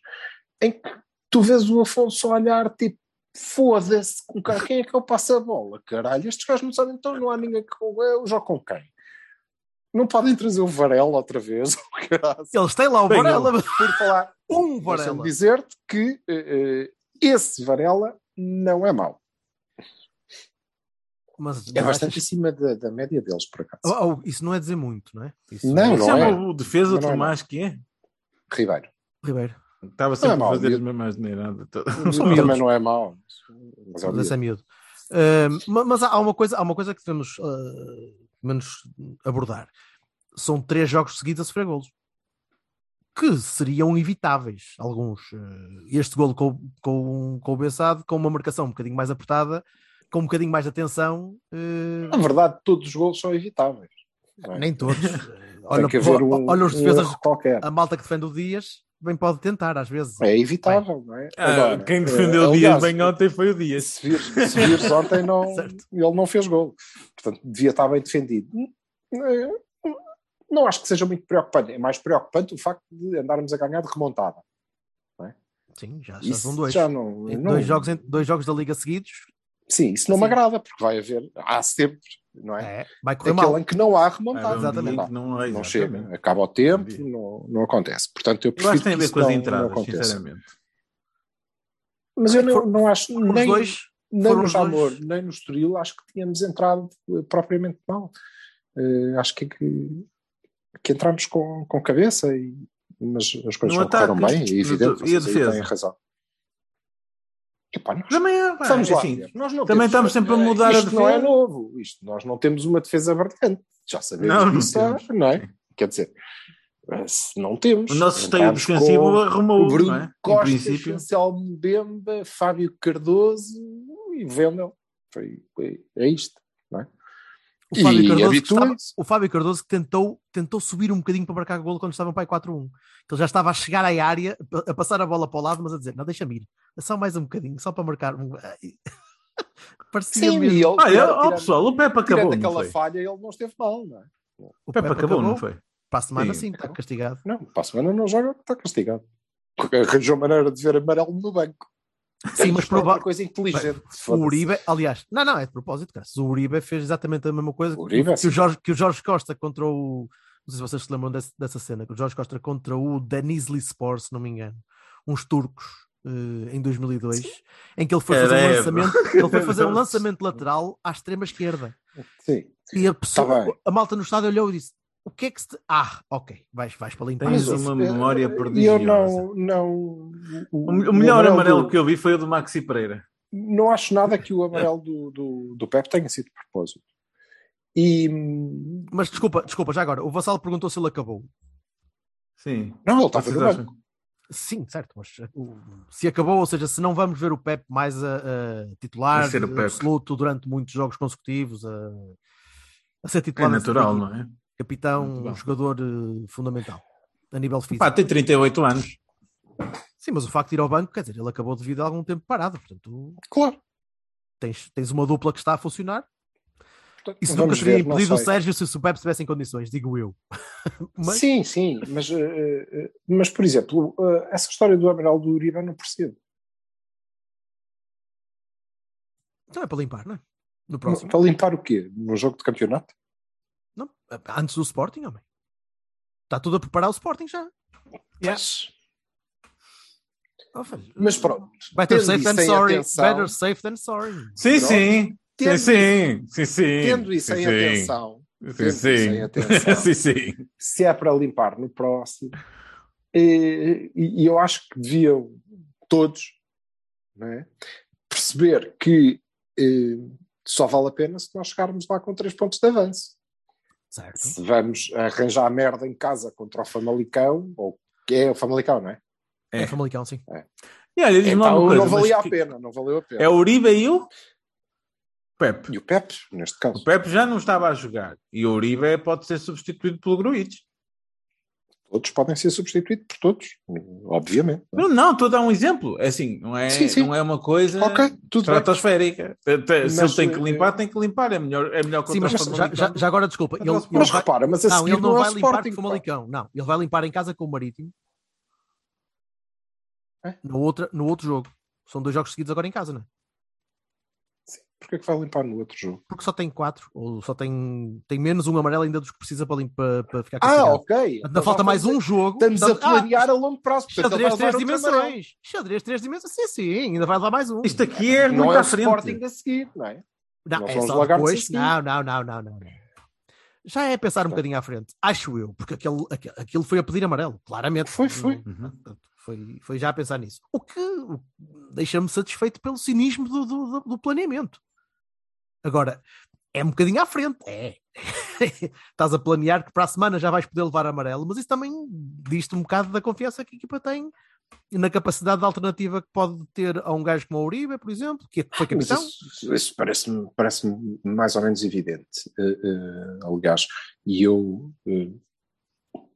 [SPEAKER 3] em que tu vês o Afonso olhar tipo. Foda-se, com quem quem é que eu passo a bola? Caralho, estes gajos não sabem, então não há ninguém que eu jogo com quem? Não podem trazer o Varela outra vez?
[SPEAKER 2] Eles têm lá o
[SPEAKER 1] Bem,
[SPEAKER 2] Varela,
[SPEAKER 3] Por falar,
[SPEAKER 2] um
[SPEAKER 3] deixa-me
[SPEAKER 2] Varela.
[SPEAKER 3] dizer-te que eh, eh, esse Varela não é mau.
[SPEAKER 2] Mas,
[SPEAKER 3] É bastante
[SPEAKER 2] achas-
[SPEAKER 3] acima da, da média deles, por acaso.
[SPEAKER 2] Oh, oh, isso não é dizer muito, não é? Isso
[SPEAKER 3] Não,
[SPEAKER 1] Isso
[SPEAKER 3] não
[SPEAKER 1] é
[SPEAKER 3] é.
[SPEAKER 1] o defesa
[SPEAKER 3] não é
[SPEAKER 1] Tomás que é.
[SPEAKER 3] Ribeiro.
[SPEAKER 2] Ribeiro.
[SPEAKER 1] Estava sempre
[SPEAKER 3] Não é
[SPEAKER 1] a fazer as mesmas neiradas.
[SPEAKER 3] Também não é mau. Mas é
[SPEAKER 2] Mas
[SPEAKER 3] um
[SPEAKER 2] é miúdo. Uh, ma- mas há uma coisa, há uma coisa que devemos uh, menos abordar. São três jogos seguidos a sofrer golos. Que seriam evitáveis, alguns. Uh, este golo com, com, com o Bessado, com uma marcação um bocadinho mais apertada, com um bocadinho mais de atenção, eh,
[SPEAKER 3] Na verdade, todos os golos são evitáveis. é?
[SPEAKER 2] nem todos. Olha,
[SPEAKER 3] um,
[SPEAKER 2] olha os
[SPEAKER 3] um
[SPEAKER 2] defesas,
[SPEAKER 3] erro qualquer.
[SPEAKER 2] a malta que defende o Dias, bem pode tentar às vezes.
[SPEAKER 3] É evitável, não é?
[SPEAKER 1] Ah,
[SPEAKER 3] Agora,
[SPEAKER 1] quem
[SPEAKER 3] eh,
[SPEAKER 1] defendeu o
[SPEAKER 3] aliás,
[SPEAKER 1] Dias bem ontem foi o Dias.
[SPEAKER 3] Se vires, se vires ontem, não, ele não fez gol. Portanto, devia estar bem defendido. Eh, Não acho que seja muito preocupante. É mais preocupante o facto de andarmos a ganhar de remontada.
[SPEAKER 2] Sim, já, já são dois.
[SPEAKER 3] já não, não-
[SPEAKER 2] dois, jogos, dois jogos da Liga seguidos,
[SPEAKER 3] Sim, isso não
[SPEAKER 2] Sim.
[SPEAKER 3] me agrada, porque vai haver, há sempre, não é?
[SPEAKER 2] é, vai correr
[SPEAKER 3] Aquele
[SPEAKER 2] mal.
[SPEAKER 3] em que não há remontada.
[SPEAKER 2] Exatamente.
[SPEAKER 3] Não.
[SPEAKER 1] Não, é,
[SPEAKER 3] não chega, acaba o tempo, não, não acontece. Portanto, eu
[SPEAKER 1] Eu
[SPEAKER 3] prefiro
[SPEAKER 1] acho que tem a ver com as
[SPEAKER 3] não- não
[SPEAKER 1] entradas,
[SPEAKER 3] aconteça.
[SPEAKER 1] sinceramente.
[SPEAKER 3] Mas eu não,
[SPEAKER 2] For-
[SPEAKER 3] não acho,
[SPEAKER 2] Foram
[SPEAKER 3] nem,
[SPEAKER 2] dois,
[SPEAKER 3] nem no Jamor,
[SPEAKER 2] dois.
[SPEAKER 3] nem no Estoril, acho que tínhamos entrado eh, propriamente mal. Eh, acho que, que, que entramos com, com cabeça, e, mas as coisas não correram bem, é evidente,
[SPEAKER 1] e a defesa?
[SPEAKER 3] têm razão. Epá, nós,
[SPEAKER 1] Também é, pá,
[SPEAKER 3] vamos lá,
[SPEAKER 1] assim,
[SPEAKER 3] não
[SPEAKER 1] também
[SPEAKER 3] temos-
[SPEAKER 1] estamos sempre a mudar a
[SPEAKER 3] isto não é
[SPEAKER 1] defesa.
[SPEAKER 3] novo, isto, nós não temos uma defesa brilhante, já sabemos
[SPEAKER 1] Não, não
[SPEAKER 3] disso, há-
[SPEAKER 1] temos.
[SPEAKER 3] não é? Quer dizer, eh, se não temos.
[SPEAKER 1] O nosso esteio defensivo arrumou,
[SPEAKER 3] o Bruno
[SPEAKER 1] não é?
[SPEAKER 3] Costa,
[SPEAKER 1] princípio.
[SPEAKER 3] Anselmo Bemba, Fábio Cardoso e Vendel. Foi, foi- é isto, não?
[SPEAKER 2] O Fábio,
[SPEAKER 3] E
[SPEAKER 2] Cardoso que estava- o Fábio Cardoso que tentou, tentou subir um bocadinho para marcar golo quando estavam para aí 4-1. Que ele já estava a chegar à área, a- passar a bola para o lado, mas a dizer: Não, deixa-me ir, é só mais um bocadinho, só para marcar. um- Parecia
[SPEAKER 3] Sim,
[SPEAKER 2] mesmo.
[SPEAKER 3] e ele,
[SPEAKER 1] Ah,
[SPEAKER 3] tirando-
[SPEAKER 1] ó,
[SPEAKER 3] tirando-
[SPEAKER 1] pessoal, o Pepe acabou,
[SPEAKER 3] tirando
[SPEAKER 1] não
[SPEAKER 3] aquela
[SPEAKER 1] foi?
[SPEAKER 3] falha, ele não esteve mal, não é?
[SPEAKER 2] O
[SPEAKER 1] Pepe acabou, não foi?
[SPEAKER 2] Para a semana,
[SPEAKER 1] Sim,
[SPEAKER 2] sim, está
[SPEAKER 3] acabou.
[SPEAKER 2] castigado.
[SPEAKER 3] Não, para a semana não joga, está castigado. Porque Arranjou maneira de ver amarelo no banco.
[SPEAKER 2] Sim, mas
[SPEAKER 3] é uma
[SPEAKER 2] prova-
[SPEAKER 3] coisa inteligente.
[SPEAKER 2] O
[SPEAKER 3] foda-se.
[SPEAKER 2] Uribe, aliás, não, não, é de propósito, cara. O Uribe fez exatamente a mesma coisa
[SPEAKER 3] O Uribe,
[SPEAKER 2] que,
[SPEAKER 3] sim.
[SPEAKER 2] o Jorge, que o Jorge Costa contra o. Não sei se vocês se lembram desse- dessa cena, que o Jorge Costa contra o Denizli Sport, se não me engano, uns turcos eh, em 2002, em que ele foi fazer um
[SPEAKER 1] Caramba.
[SPEAKER 2] lançamento, ele foi fazer um lançamento lateral à extrema esquerda.
[SPEAKER 3] Sim.
[SPEAKER 2] E a pessoa,
[SPEAKER 3] Tá bem.
[SPEAKER 2] a malta no estádio olhou e disse: O que é que se. te- Ah, ok, vais, vais para limpar.
[SPEAKER 1] Tens
[SPEAKER 2] isso."
[SPEAKER 1] uma memória
[SPEAKER 3] E eu
[SPEAKER 1] prodigiosa.
[SPEAKER 3] não. não
[SPEAKER 1] O, o melhor amarelo que eu vi foi o do Maxi Pereira.
[SPEAKER 3] não acho nada que o amarelo do, do, do Pep tenha sido de propósito. E
[SPEAKER 2] Mas desculpa, desculpa, já agora, o Vassal perguntou se ele acabou.
[SPEAKER 1] Sim.
[SPEAKER 3] não, ele estava no banco.
[SPEAKER 2] Sim, certo, mas uh, se acabou, ou seja, se não vamos ver o Pep mais a, a titular
[SPEAKER 1] o Pep.
[SPEAKER 2] absoluto durante muitos jogos consecutivos, a, a ser
[SPEAKER 1] É
[SPEAKER 2] titular nessa
[SPEAKER 1] natural, não é?
[SPEAKER 2] capitão, um jogador eh, fundamental a nível físico.
[SPEAKER 1] Pá, tem 38 anos.
[SPEAKER 2] Sim, mas o facto de ir ao banco, quer dizer, ele acabou devido a algum tempo parado, portanto,
[SPEAKER 3] Claro.
[SPEAKER 2] tens, tens uma dupla que está a funcionar.
[SPEAKER 3] Portanto,
[SPEAKER 2] Isso nunca teria impedido o. Sérgio se o Pep estivesse em condições, digo eu. Mas
[SPEAKER 3] Sim, sim, mas, eh, eh, mas por exemplo, eh, essa história do amarelo do Uribe eu não percebo.
[SPEAKER 2] então é para limpar, não é? No próximo.
[SPEAKER 3] Para limpar o quê? No jogo de campeonato?
[SPEAKER 2] Não, antes do Sporting, homem. Está tudo a preparar o Sporting já. Filho.
[SPEAKER 3] Mas pronto.
[SPEAKER 2] Better safe
[SPEAKER 3] isso
[SPEAKER 2] than sorry.
[SPEAKER 3] atenção-
[SPEAKER 2] Better safe than sorry.
[SPEAKER 1] Sim,
[SPEAKER 3] Pronto.
[SPEAKER 1] sim.
[SPEAKER 3] Tendo
[SPEAKER 1] sim, sim. Sim, sim.
[SPEAKER 3] Tendo isso
[SPEAKER 1] sim,
[SPEAKER 3] em
[SPEAKER 1] sim.
[SPEAKER 3] atenção,
[SPEAKER 1] Sim, sim.
[SPEAKER 3] atenção.
[SPEAKER 1] sim, sim.
[SPEAKER 3] se é para limpar no próximo, e, e- e eu acho que deviam todos não é, perceber que eh, só vale a pena se nós chegarmos lá com três pontos de avanço.
[SPEAKER 2] Certo.
[SPEAKER 3] Se vamos arranjar merda em casa contra o Famalicão, ou que é o Famalicão, não é?
[SPEAKER 2] É, Famalicão, sim.
[SPEAKER 1] E olha, diz-me
[SPEAKER 3] Então
[SPEAKER 1] coisa.
[SPEAKER 3] não valia a
[SPEAKER 1] que-
[SPEAKER 3] pena, não valeu a pena.
[SPEAKER 1] É o Uribe e o Pepe.
[SPEAKER 3] E o Pepe, neste caso.
[SPEAKER 1] O Pepe já não estava a jogar. E o Uribe pode ser substituído pelo Gruitch.
[SPEAKER 3] Todos podem ser substituídos por todos, obviamente.
[SPEAKER 1] Não, não, estou a dar um exemplo. É assim, não é,
[SPEAKER 3] Sim, sim.
[SPEAKER 1] Não é uma coisa
[SPEAKER 3] Ok, tudo bem.
[SPEAKER 1] estratosférica. Te- Se
[SPEAKER 3] Mas,
[SPEAKER 1] ele tem que
[SPEAKER 3] eh,
[SPEAKER 1] limpar, tem que limpar. É melhor, é melhor
[SPEAKER 2] Sim, mas
[SPEAKER 1] o
[SPEAKER 2] já, já- já agora, desculpa. Ele, ele
[SPEAKER 3] Mas
[SPEAKER 2] vai-
[SPEAKER 3] repara, mas a
[SPEAKER 2] não, ele não
[SPEAKER 3] não é
[SPEAKER 2] vai limpar
[SPEAKER 3] Sporting.
[SPEAKER 2] com o
[SPEAKER 3] pá.
[SPEAKER 2] Famalicão. Não, ele vai limpar em casa com o Marítimo.
[SPEAKER 3] É?
[SPEAKER 2] No, outro, no outro jogo. São dois jogos seguidos agora em casa, não é?
[SPEAKER 3] Porquê que vai limpar no outro jogo?
[SPEAKER 2] Porque só tem quatro, ou só tem, tem menos um amarelo ainda dos que precisa para, limpar, para ficar
[SPEAKER 3] Ah,
[SPEAKER 2] castigado.
[SPEAKER 3] ok.
[SPEAKER 2] Ainda
[SPEAKER 3] Então
[SPEAKER 2] falta mais um jogo.
[SPEAKER 3] Estamos a
[SPEAKER 2] Portanto, ah,
[SPEAKER 3] planear a longo prazo.
[SPEAKER 2] Xadrez três dimensões. Xadrez três dimensões. Sim, sim, ainda vai levar mais um.
[SPEAKER 1] Isto aqui é
[SPEAKER 3] Não
[SPEAKER 1] muito
[SPEAKER 3] é o
[SPEAKER 1] à frente.
[SPEAKER 3] Sporting a seguir, não é?
[SPEAKER 2] Não,
[SPEAKER 3] Não
[SPEAKER 2] é
[SPEAKER 3] são os
[SPEAKER 2] só depois. Não, não, não, não, não, não. Já é pensar um bocadinho à frente, acho eu, porque aquele, aquele- aquilo foi a pedir amarelo, claramente.
[SPEAKER 3] Foi, foi.
[SPEAKER 2] Foi, foi já a pensar nisso. O que deixa-me satisfeito pelo cinismo do, do, do- planeamento. Agora, é um bocadinho à frente. É. Estás a planear que para a semana já vais poder levar amarelo, mas isso também diz-te um bocado da confiança que a equipa tem na capacidade de alternativa que pode ter a um gajo como o Uribe, por exemplo, que foi
[SPEAKER 3] Mas
[SPEAKER 2] capitão.
[SPEAKER 3] isso, isso parece-me parece mais ou menos evidente, eh, eh, aliás. E eu, eh,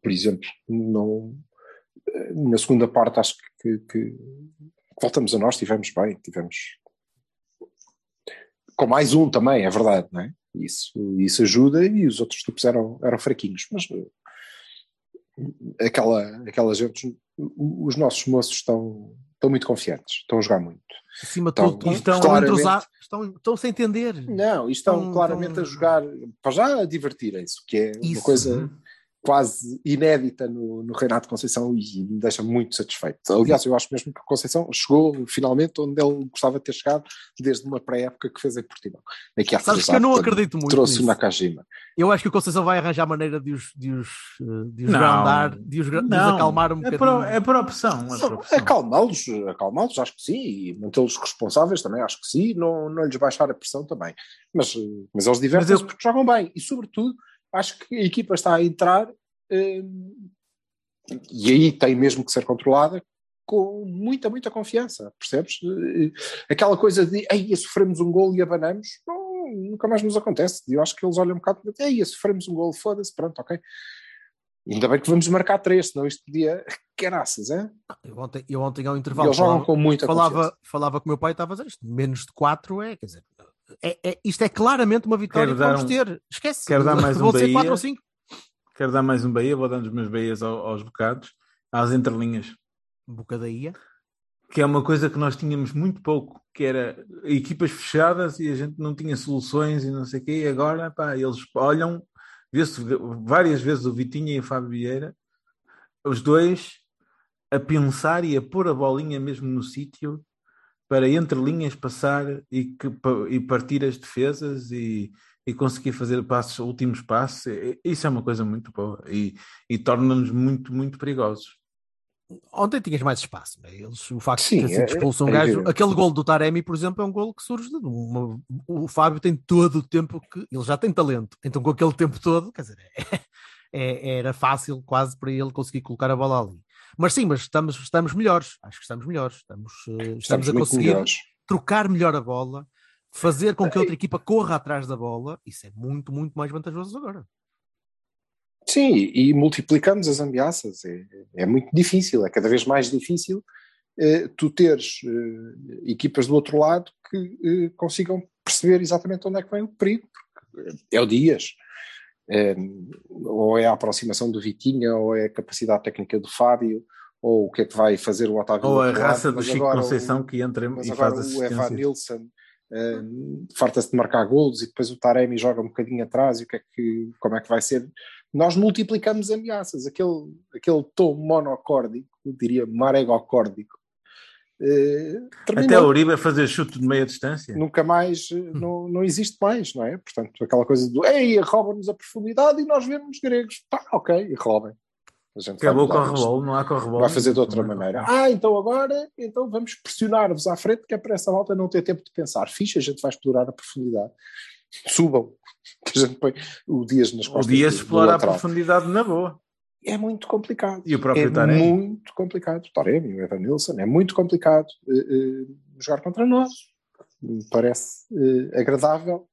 [SPEAKER 3] por exemplo, não. Na segunda parte, acho que, que- que voltamos a nós, tivemos bem, tivemos. Com mais um também, é verdade, não é? Isso, isso ajuda e os outros tipos eram, eram fraquinhos. Mas eh, aquela, aquela gente, os nossos moços estão, estão muito confiantes, estão a jogar muito.
[SPEAKER 2] Acima de
[SPEAKER 3] Então,
[SPEAKER 2] tudo, estão, estão,
[SPEAKER 3] claramente-
[SPEAKER 2] estão, estão sem entender.
[SPEAKER 3] Não, e estão
[SPEAKER 2] Estão-
[SPEAKER 3] claramente
[SPEAKER 2] estão-
[SPEAKER 3] a jogar, para já a divertirem-se, que é uma
[SPEAKER 2] Isso.
[SPEAKER 3] coisa quase inédita no, no Renato Conceição e me deixa muito satisfeito. Aliás, eu acho mesmo que o Conceição chegou finalmente onde ele gostava de ter chegado desde uma pré-época que fez em Portimão. Aqui há
[SPEAKER 2] Sabes que eu não acredito muito
[SPEAKER 3] Trouxe o
[SPEAKER 2] nisso.
[SPEAKER 3] Nakajima.
[SPEAKER 2] Eu acho que o Conceição vai arranjar maneira de os, de os, eh, de os
[SPEAKER 1] Não.
[SPEAKER 2] grandar, de os, de os acalmar um
[SPEAKER 1] é
[SPEAKER 2] bocadinho.
[SPEAKER 1] por, é por opção. É por opção.
[SPEAKER 3] Acalmá-los, acalmá-los, acho que sim, e mantê-los responsáveis também, acho que sim, não, não lhes baixar a pressão também. Mas, eh, mas eles divertem-se porque jogam bem, e sobretudo, acho que a equipa está a entrar, eh, e aí tem mesmo que ser controlada, com muita, muita confiança, percebes? Eh, Aquela coisa de, ei, sofremos um gol e abanamos, não, nunca mais nos acontece. Eu acho que eles olham um bocado, ei, sofremos um gol, foda-se, pronto, ok. Ainda bem que vamos marcar três, senão isto podia, caraças, é?
[SPEAKER 2] Eu ontem, eu ontem ao intervalo
[SPEAKER 3] eles jogam com muita confiança.
[SPEAKER 2] falava, falava com o meu pai e estava a dizer isto, menos de 4 é, quer dizer, é, é- isto é claramente uma vitória
[SPEAKER 1] Quero
[SPEAKER 2] que vamos
[SPEAKER 1] um-
[SPEAKER 2] ter. Esquece.
[SPEAKER 1] quero dar mais um
[SPEAKER 2] Vão ser
[SPEAKER 1] Bahia.
[SPEAKER 2] 4 ou 5.
[SPEAKER 1] Quero dar mais um Bahia, vou dando os meus Bahias ao- aos bocados, às entrelinhas.
[SPEAKER 2] Bocadaia.
[SPEAKER 1] que é uma coisa que nós tínhamos muito pouco, que era equipas fechadas e a gente não tinha soluções e não sei o quê, e agora pá, eles olham, vê-se várias vezes o Vitinha e o Fábio Vieira, os dois a pensar e a pôr a bolinha mesmo no sítio para entre linhas passar e, que, e partir as defesas e, e conseguir fazer passos, últimos passos. Isso é uma coisa muito boa e, e torna-nos muito, muito perigosos.
[SPEAKER 2] Ontem tinhas mais espaço. né? Eles, o facto
[SPEAKER 3] Sim,
[SPEAKER 2] de ter sido
[SPEAKER 3] é-
[SPEAKER 2] expulso um
[SPEAKER 3] é
[SPEAKER 2] gajo,
[SPEAKER 3] evidente.
[SPEAKER 2] aquele gol do Taremi, por exemplo, é um gol que surge de uma, o Fábio tem todo o tempo que ele já tem talento, então com aquele tempo todo, quer dizer, é- era fácil quase para ele conseguir colocar a bola ali. Mas sim, mas estamos, estamos melhores, acho que estamos melhores, estamos, eh, estamos,
[SPEAKER 3] Estamos
[SPEAKER 2] a conseguir
[SPEAKER 3] melhores.
[SPEAKER 2] trocar melhor a bola, fazer com que a outra equipa corra atrás da bola, isso é muito, muito mais vantajoso agora.
[SPEAKER 3] Sim, e multiplicamos as ameaças. É, é muito difícil, é cada vez mais difícil eh, tu teres eh, equipas do outro lado que eh, consigam perceber exatamente onde é que vem o perigo. porque É o Dias, ou é a aproximação do Vitinha, ou é a capacidade técnica do Fábio, ou o que é que vai fazer o Otávio.
[SPEAKER 1] Ou a raça do Chico
[SPEAKER 3] o-
[SPEAKER 1] Conceição que entra
[SPEAKER 3] mas
[SPEAKER 1] e
[SPEAKER 3] agora
[SPEAKER 1] faz
[SPEAKER 3] o Evan. Nilsson um, farta-se de marcar golos e depois o Taremi joga um bocadinho atrás e o que é que, como é que vai ser? Nós multiplicamos ameaças, aquele, aquele tom monocórdico, diria maregocórdico, eh,
[SPEAKER 1] Até
[SPEAKER 3] terminou.
[SPEAKER 1] o Uribe a fazer chute de meia distância.
[SPEAKER 3] Nunca mais, eh,
[SPEAKER 1] Hum.
[SPEAKER 3] não, não existe mais, não é? Portanto, aquela coisa do ei, rouba-nos a profundidade e nós vemos gregos. Tá, ok, e roubem. A gente vai
[SPEAKER 1] Acabou o
[SPEAKER 3] mudar isto.
[SPEAKER 1] correbol, não há correbol.
[SPEAKER 3] Vai fazer de outra maneira. Ah, então agora então vamos pressionar-vos à frente, que é para essa malta não ter tempo de pensar. Ficha, a gente vai explorar a profundidade. Subam. Que a gente põe o Dias nas
[SPEAKER 1] O
[SPEAKER 3] costas.
[SPEAKER 1] dia
[SPEAKER 3] do- do
[SPEAKER 1] explora a profundidade na boa.
[SPEAKER 3] É muito complicado.
[SPEAKER 1] E o próprio
[SPEAKER 3] é
[SPEAKER 1] Taremi.
[SPEAKER 3] muito complicado. O Taremi, o Evan Nilsson, é muito complicado eh, eh, jogar contra nós. Me parece eh, agradável,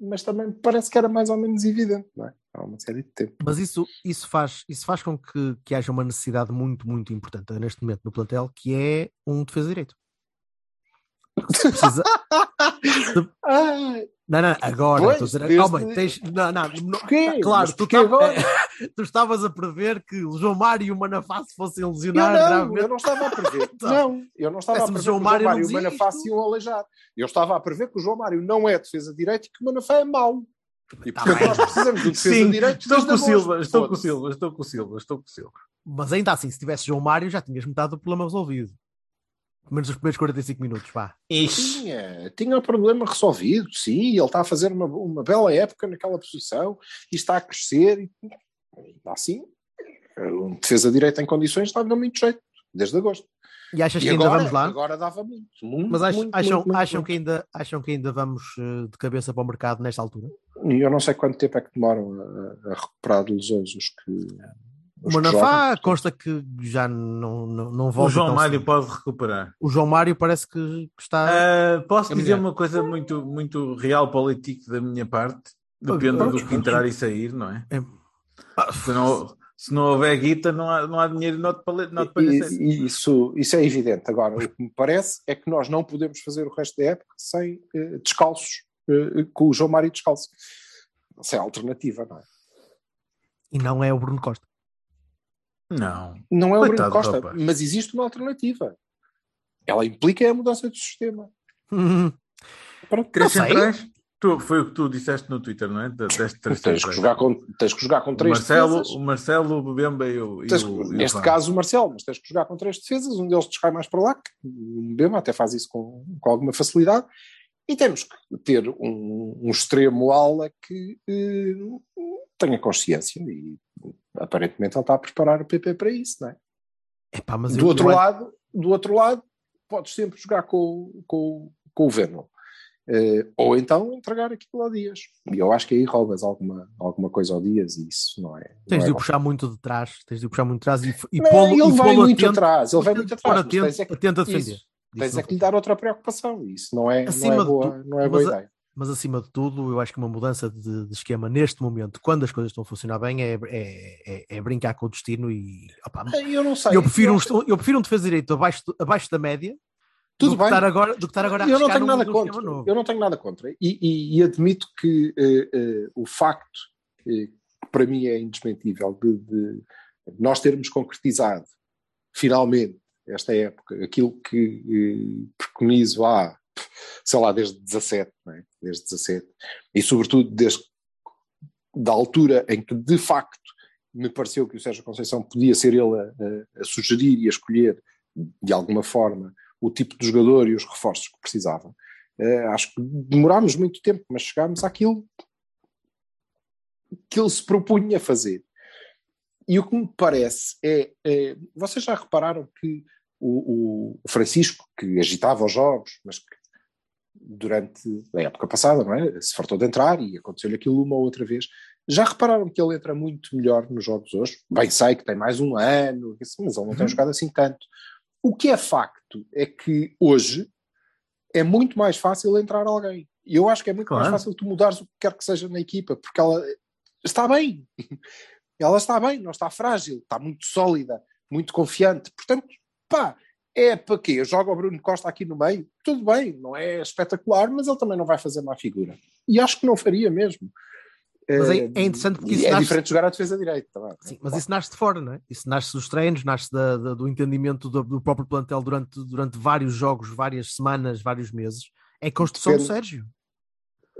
[SPEAKER 3] mas também parece que era mais ou menos evidente, não é? Há uma série de tempo.
[SPEAKER 2] Mas isso, isso, faz, isso faz com que, que haja uma necessidade muito, muito importante neste momento no plantel, que é um defesa direito. Precisa-
[SPEAKER 3] Ai,
[SPEAKER 2] Não, não, agora.
[SPEAKER 3] Pois,
[SPEAKER 2] estou a dizer,
[SPEAKER 3] desde-
[SPEAKER 2] calma, tens, não, não, não, claro,
[SPEAKER 3] Mas
[SPEAKER 2] tu,
[SPEAKER 3] porquê
[SPEAKER 2] tá-
[SPEAKER 3] agora?
[SPEAKER 2] tu estavas a prever que o João Mário e o Manafá se fossem
[SPEAKER 3] Eu
[SPEAKER 2] lesionar
[SPEAKER 3] não,
[SPEAKER 2] gravemente.
[SPEAKER 3] eu não estava a prever.
[SPEAKER 2] Então,
[SPEAKER 3] não, eu não estava a prever
[SPEAKER 2] João
[SPEAKER 3] que o
[SPEAKER 2] Mário
[SPEAKER 3] João Mário e o Manafá se iam aleijar. Eu estava a prever que o João Mário não é defesa direita e que o Manafá é mau. E
[SPEAKER 2] Tá
[SPEAKER 3] portanto
[SPEAKER 2] bem.
[SPEAKER 3] nós precisamos do defesa
[SPEAKER 1] Sim,
[SPEAKER 3] direito.
[SPEAKER 1] estou
[SPEAKER 3] desde
[SPEAKER 1] com o. Silva, estou com o. Silva, estou com o Silva, estou com o Silva.
[SPEAKER 2] Mas ainda assim, se tivesse João Mário, já tinhas metade do problema resolvido. Menos os primeiros 45 minutos, vá.
[SPEAKER 3] Tinha, tinha o problema resolvido, sim, ele está a fazer uma, uma bela época naquela posição e está a crescer e ainda assim, um defesa direita em condições estava muito jeito, desde agosto.
[SPEAKER 2] E achas
[SPEAKER 3] E
[SPEAKER 2] que ainda
[SPEAKER 3] agora,
[SPEAKER 2] vamos lá?
[SPEAKER 3] agora dava muito, muito,
[SPEAKER 2] Mas ach-
[SPEAKER 3] muito,
[SPEAKER 2] acham,
[SPEAKER 3] muito,
[SPEAKER 2] acham,
[SPEAKER 3] muito.
[SPEAKER 2] Que ainda, acham que ainda vamos eh, de cabeça para o mercado nesta altura?
[SPEAKER 3] Eu não sei quanto tempo é que demoram a, a recuperar de lesões os que, os
[SPEAKER 2] O Manafá consta que já não, não, não
[SPEAKER 1] O
[SPEAKER 2] volta.
[SPEAKER 1] João
[SPEAKER 2] tão
[SPEAKER 1] Mário pode recuperar.
[SPEAKER 2] O João Mário parece que está.
[SPEAKER 1] Ah, posso dizer uma coisa muito, muito real político da minha parte? Depende do que entrar e sair, não é?
[SPEAKER 2] É.
[SPEAKER 1] Se não, se não houver guita, não há, não há dinheiro não te palhe- não te
[SPEAKER 3] E- e isso, isso é evidente. Agora, o que me parece é que nós não podemos fazer o resto da época sem eh, descalços, eh, com o João Mário descalço. Isso é a alternativa, não é?
[SPEAKER 2] E não é o Bruno Costa.
[SPEAKER 1] Não.
[SPEAKER 3] Não é o Bruno
[SPEAKER 1] Coitado do
[SPEAKER 3] Costa,
[SPEAKER 1] rapaz.
[SPEAKER 3] mas existe uma alternativa. Ela implica a mudança do sistema. Pronto,
[SPEAKER 1] Três centrais? Tu, foi o que tu disseste no Twitter, não é? De- Deste três
[SPEAKER 3] tens, que jogar com, tens que jogar com
[SPEAKER 1] o
[SPEAKER 3] três
[SPEAKER 1] Marcelo,
[SPEAKER 3] defesas.
[SPEAKER 1] o Marcelo, o Bemba e o. e
[SPEAKER 3] Tens-
[SPEAKER 1] o- e o
[SPEAKER 3] neste
[SPEAKER 1] Fábio.
[SPEAKER 3] caso o Marcelo, mas tens que jogar com três defesas, um deles descai mais para lá, que o Mbemba até faz isso com, com alguma facilidade, e temos que ter um, um extremo ala que eh, tenha consciência e aparentemente ele está a preparar o PP para isso, não é?
[SPEAKER 2] Epá, mas
[SPEAKER 3] do outro
[SPEAKER 2] eu-
[SPEAKER 3] lado, do outro lado, podes sempre jogar com, com, com o Vernon. Eh, ou então entregar aquilo ao Dias. E eu acho que aí roubas alguma, alguma coisa ao Dias e isso não é.
[SPEAKER 2] Tens
[SPEAKER 3] não
[SPEAKER 2] de
[SPEAKER 3] é
[SPEAKER 2] o puxar muito de trás, tens de o puxar muito de trás e, e
[SPEAKER 3] Não, ele
[SPEAKER 2] e
[SPEAKER 3] vai muito
[SPEAKER 2] atento,
[SPEAKER 3] atrás, ele vai muito atrás, mas
[SPEAKER 2] atento,
[SPEAKER 3] tens é que-
[SPEAKER 2] atento a defender.
[SPEAKER 3] isso, Tens é que lhe dar outra preocupação. Isso não é,
[SPEAKER 2] Acima
[SPEAKER 3] não é boa,
[SPEAKER 2] tudo,
[SPEAKER 3] não é boa
[SPEAKER 2] mas
[SPEAKER 3] ideia.
[SPEAKER 2] Mas acima de tudo, eu acho que uma mudança de, de esquema neste momento, quando as coisas estão a funcionar bem, é, é, é- é brincar com o destino e opá,
[SPEAKER 3] Eu não sei.
[SPEAKER 2] eu, prefiro um,
[SPEAKER 3] acho-
[SPEAKER 2] eu prefiro um defesa direito abaixo, abaixo da média
[SPEAKER 3] Tudo
[SPEAKER 2] do, que
[SPEAKER 3] bem.
[SPEAKER 2] estar agora, do que estar agora a
[SPEAKER 3] eu não tenho
[SPEAKER 2] num-
[SPEAKER 3] nada
[SPEAKER 2] num
[SPEAKER 3] contra. Eu não tenho nada contra. E, e- e admito que eh, eh, o facto, eh, que para mim é indesmentível, de, de nós termos concretizado finalmente esta época aquilo que preconizo há, sei lá, desde 17, não é? desde 17, e sobretudo desde da altura em que de facto me pareceu que o Sérgio Conceição podia ser ele a, a- a sugerir e a escolher de alguma forma o tipo de jogador e os reforços que precisava. Eh, acho que demorámos muito tempo, mas chegámos àquilo que ele se propunha fazer. E o que me parece é, é vocês já repararam que o, o Francisco, que agitava os jogos, mas que durante a época passada, não é? Se fartou de entrar e aconteceu-lhe aquilo uma ou outra vez. Já repararam que ele entra muito melhor nos jogos hoje? Bem, sei que tem mais um ano, mas ele não tem jogado assim tanto. O que é facto é que hoje é muito mais fácil entrar alguém. E eu acho que é muito
[SPEAKER 1] Claro.
[SPEAKER 3] mais fácil tu mudares o que quer que seja na equipa, porque ela está bem. Ela está bem, não está frágil, está muito sólida, muito confiante. Portanto, pá, é para quê? Eu jogo o Bruno Costa aqui no meio, tudo bem, não é espetacular, mas ele também não vai fazer má figura. E acho que não faria mesmo.
[SPEAKER 2] Mas é-
[SPEAKER 3] Eh,
[SPEAKER 2] é interessante porque isso
[SPEAKER 3] é
[SPEAKER 2] nasce-
[SPEAKER 3] diferente jogar a defesa direita. tá?
[SPEAKER 2] Sim, mas isso nasce de fora, não é? Isso nasce dos treinos, nasce da- da- do entendimento do, do próprio plantel durante, durante vários jogos, várias semanas, vários meses. É construção do
[SPEAKER 3] Depende.
[SPEAKER 2] Sérgio.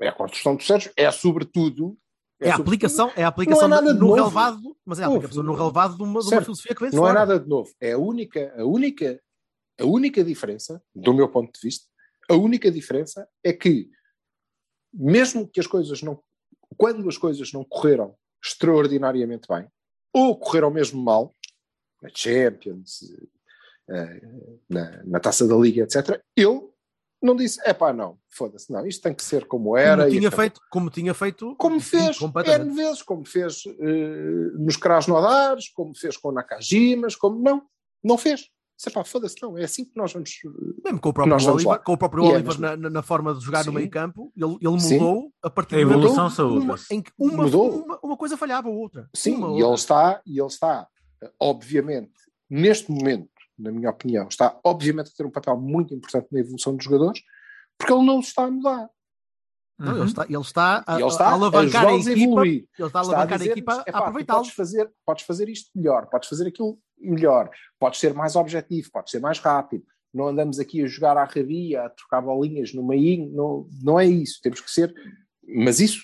[SPEAKER 3] É a construção do Sérgio, é sobretudo.
[SPEAKER 2] É a
[SPEAKER 3] sobretudo-
[SPEAKER 2] aplicação, é a aplicação
[SPEAKER 3] nada de
[SPEAKER 2] no
[SPEAKER 3] novo.
[SPEAKER 2] relevado, mas é a aplicação no relevado de uma, de uma filosofia que vem de
[SPEAKER 3] Não é
[SPEAKER 2] fora.
[SPEAKER 3] nada de novo. É a única, a única, a única diferença, do meu ponto de vista, a única diferença é que, mesmo que as coisas não, quando as coisas não correram extraordinariamente bem, ou correram mesmo mal, na Champions, eh, na, na taça da Liga, etc., ele não disse, é pá, não, foda-se, não, isto tem que ser como era.
[SPEAKER 2] como tinha
[SPEAKER 3] acabou."
[SPEAKER 2] feito, como tinha feito,
[SPEAKER 3] como fez. N vezes, como fez eh, nos Krasnodares, como fez com Nakajimas, como não, não fez. Disse, pá, foda-se, não, é assim que nós vamos.
[SPEAKER 2] Mesmo com o próprio Oliver, com o próprio
[SPEAKER 3] é
[SPEAKER 2] Oliver na, na- na forma de jogar no
[SPEAKER 3] Sim.
[SPEAKER 2] meio campo, ele, ele
[SPEAKER 3] Sim.
[SPEAKER 2] mudou a partir
[SPEAKER 1] A
[SPEAKER 2] do momento
[SPEAKER 1] evolução
[SPEAKER 2] uma-
[SPEAKER 1] saúda-se.
[SPEAKER 2] em que uma,
[SPEAKER 3] Mudou.
[SPEAKER 2] uma, uma coisa falhava a outra.
[SPEAKER 3] Sim,
[SPEAKER 2] Uma,
[SPEAKER 3] e
[SPEAKER 2] outra.
[SPEAKER 3] ele está, e ele está, eh, obviamente, neste momento, na minha opinião, está obviamente a ter um papel muito importante na evolução dos jogadores, porque ele não está a mudar.
[SPEAKER 2] Não,
[SPEAKER 1] Uhum.
[SPEAKER 2] ele está, ele está a,
[SPEAKER 3] ele está
[SPEAKER 2] a alavancar
[SPEAKER 3] a
[SPEAKER 2] a
[SPEAKER 3] a
[SPEAKER 2] equipa,
[SPEAKER 3] evoluir.
[SPEAKER 2] ele está a
[SPEAKER 3] Está a
[SPEAKER 2] alavancar a, equipa
[SPEAKER 3] "Epá,
[SPEAKER 2] a
[SPEAKER 3] tu
[SPEAKER 2] aproveitá-lo.
[SPEAKER 3] Podes fazer, podes fazer isto melhor, podes fazer aquilo melhor, podes ser mais objetivo, podes ser mais rápido. Não andamos aqui a jogar à rabia, a trocar bolinhas no meio, não, não é isso. Temos que ser. Mas isso,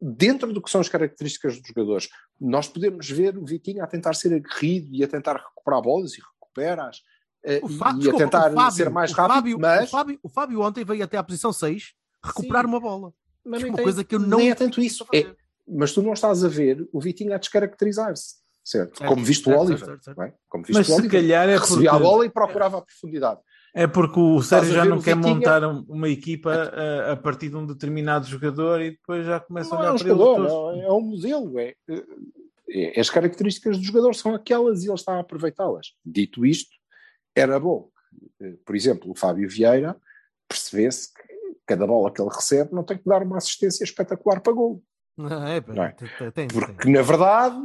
[SPEAKER 3] dentro do que são as características dos jogadores, nós podemos ver o Vitinho a tentar ser aguerrido e a tentar recuperar bolas e recupera-as. eh,
[SPEAKER 2] O
[SPEAKER 3] e-
[SPEAKER 2] Fá-
[SPEAKER 3] e,
[SPEAKER 2] desculpa,
[SPEAKER 3] a tentar
[SPEAKER 2] o Fábio-
[SPEAKER 3] ser mais
[SPEAKER 2] o
[SPEAKER 3] rápido,
[SPEAKER 2] Fábio,
[SPEAKER 3] mas,
[SPEAKER 2] o, Fábio, o Fábio ontem veio até à posição 6 recuperar
[SPEAKER 3] Sim.
[SPEAKER 2] uma bola.
[SPEAKER 3] mas
[SPEAKER 2] uma
[SPEAKER 3] nem tem-
[SPEAKER 2] coisa que eu não
[SPEAKER 3] nem é tanto isso. É, mas tu não estás a ver o Vitinho a descaracterizar-se, certo?
[SPEAKER 2] Certo,
[SPEAKER 3] Como visto
[SPEAKER 2] certo,
[SPEAKER 3] o Oliver.
[SPEAKER 2] certo, certo.
[SPEAKER 3] não é? Como visto
[SPEAKER 1] Mas
[SPEAKER 3] o
[SPEAKER 1] se
[SPEAKER 3] Oliver.
[SPEAKER 1] calhar é
[SPEAKER 3] recebia a bola e procurava a profundidade.
[SPEAKER 1] é porque o Sérgio já não quer
[SPEAKER 3] Vitinha?
[SPEAKER 1] montar um- uma equipa a, a partir de um determinado jogador e depois já começa a
[SPEAKER 3] Não
[SPEAKER 1] olhar
[SPEAKER 3] é um
[SPEAKER 1] para
[SPEAKER 3] jogador, não, é um modelo. É, eh, é- as características do jogador são aquelas e ele está a aproveitá-las. Dito isto, era bom, que, eh, por exemplo, o Fábio Vieira percebesse que cada bola que ele recebe não tem que dar uma assistência espetacular para gol.
[SPEAKER 2] É, pá,
[SPEAKER 3] Não é?
[SPEAKER 2] tem- tem- tem-
[SPEAKER 3] Porque, na verdade,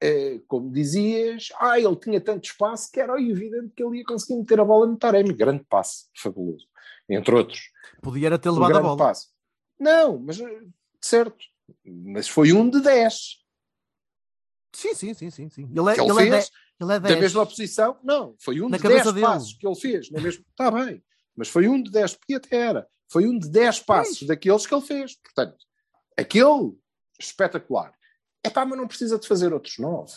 [SPEAKER 3] eh, como dizias, ah, ele tinha tanto espaço que era evidente que ele ia conseguir meter a bola no Taremi. Grande passe, fabuloso. Entre outros.
[SPEAKER 2] Podia era ter
[SPEAKER 3] Um
[SPEAKER 2] levado a
[SPEAKER 3] grande
[SPEAKER 2] bola.
[SPEAKER 3] passe. Não, mas eh, certo. Mas foi um de 10.
[SPEAKER 2] Sim, sim, sim, sim, sim. Ele é,
[SPEAKER 3] ele
[SPEAKER 2] ele é,
[SPEAKER 3] fez
[SPEAKER 2] de- ele é
[SPEAKER 3] da
[SPEAKER 2] 10.
[SPEAKER 3] mesma posição. Não, foi um
[SPEAKER 2] Na
[SPEAKER 3] de
[SPEAKER 2] cabeça
[SPEAKER 3] 10
[SPEAKER 2] dele.
[SPEAKER 3] passos que ele fez. Na mesma... Está bem. Mas foi um de 10, porque até era. Foi um de 10 passos daqueles que ele fez. Portanto, aquele espetacular. É pá, mas não precisa de fazer outros 9.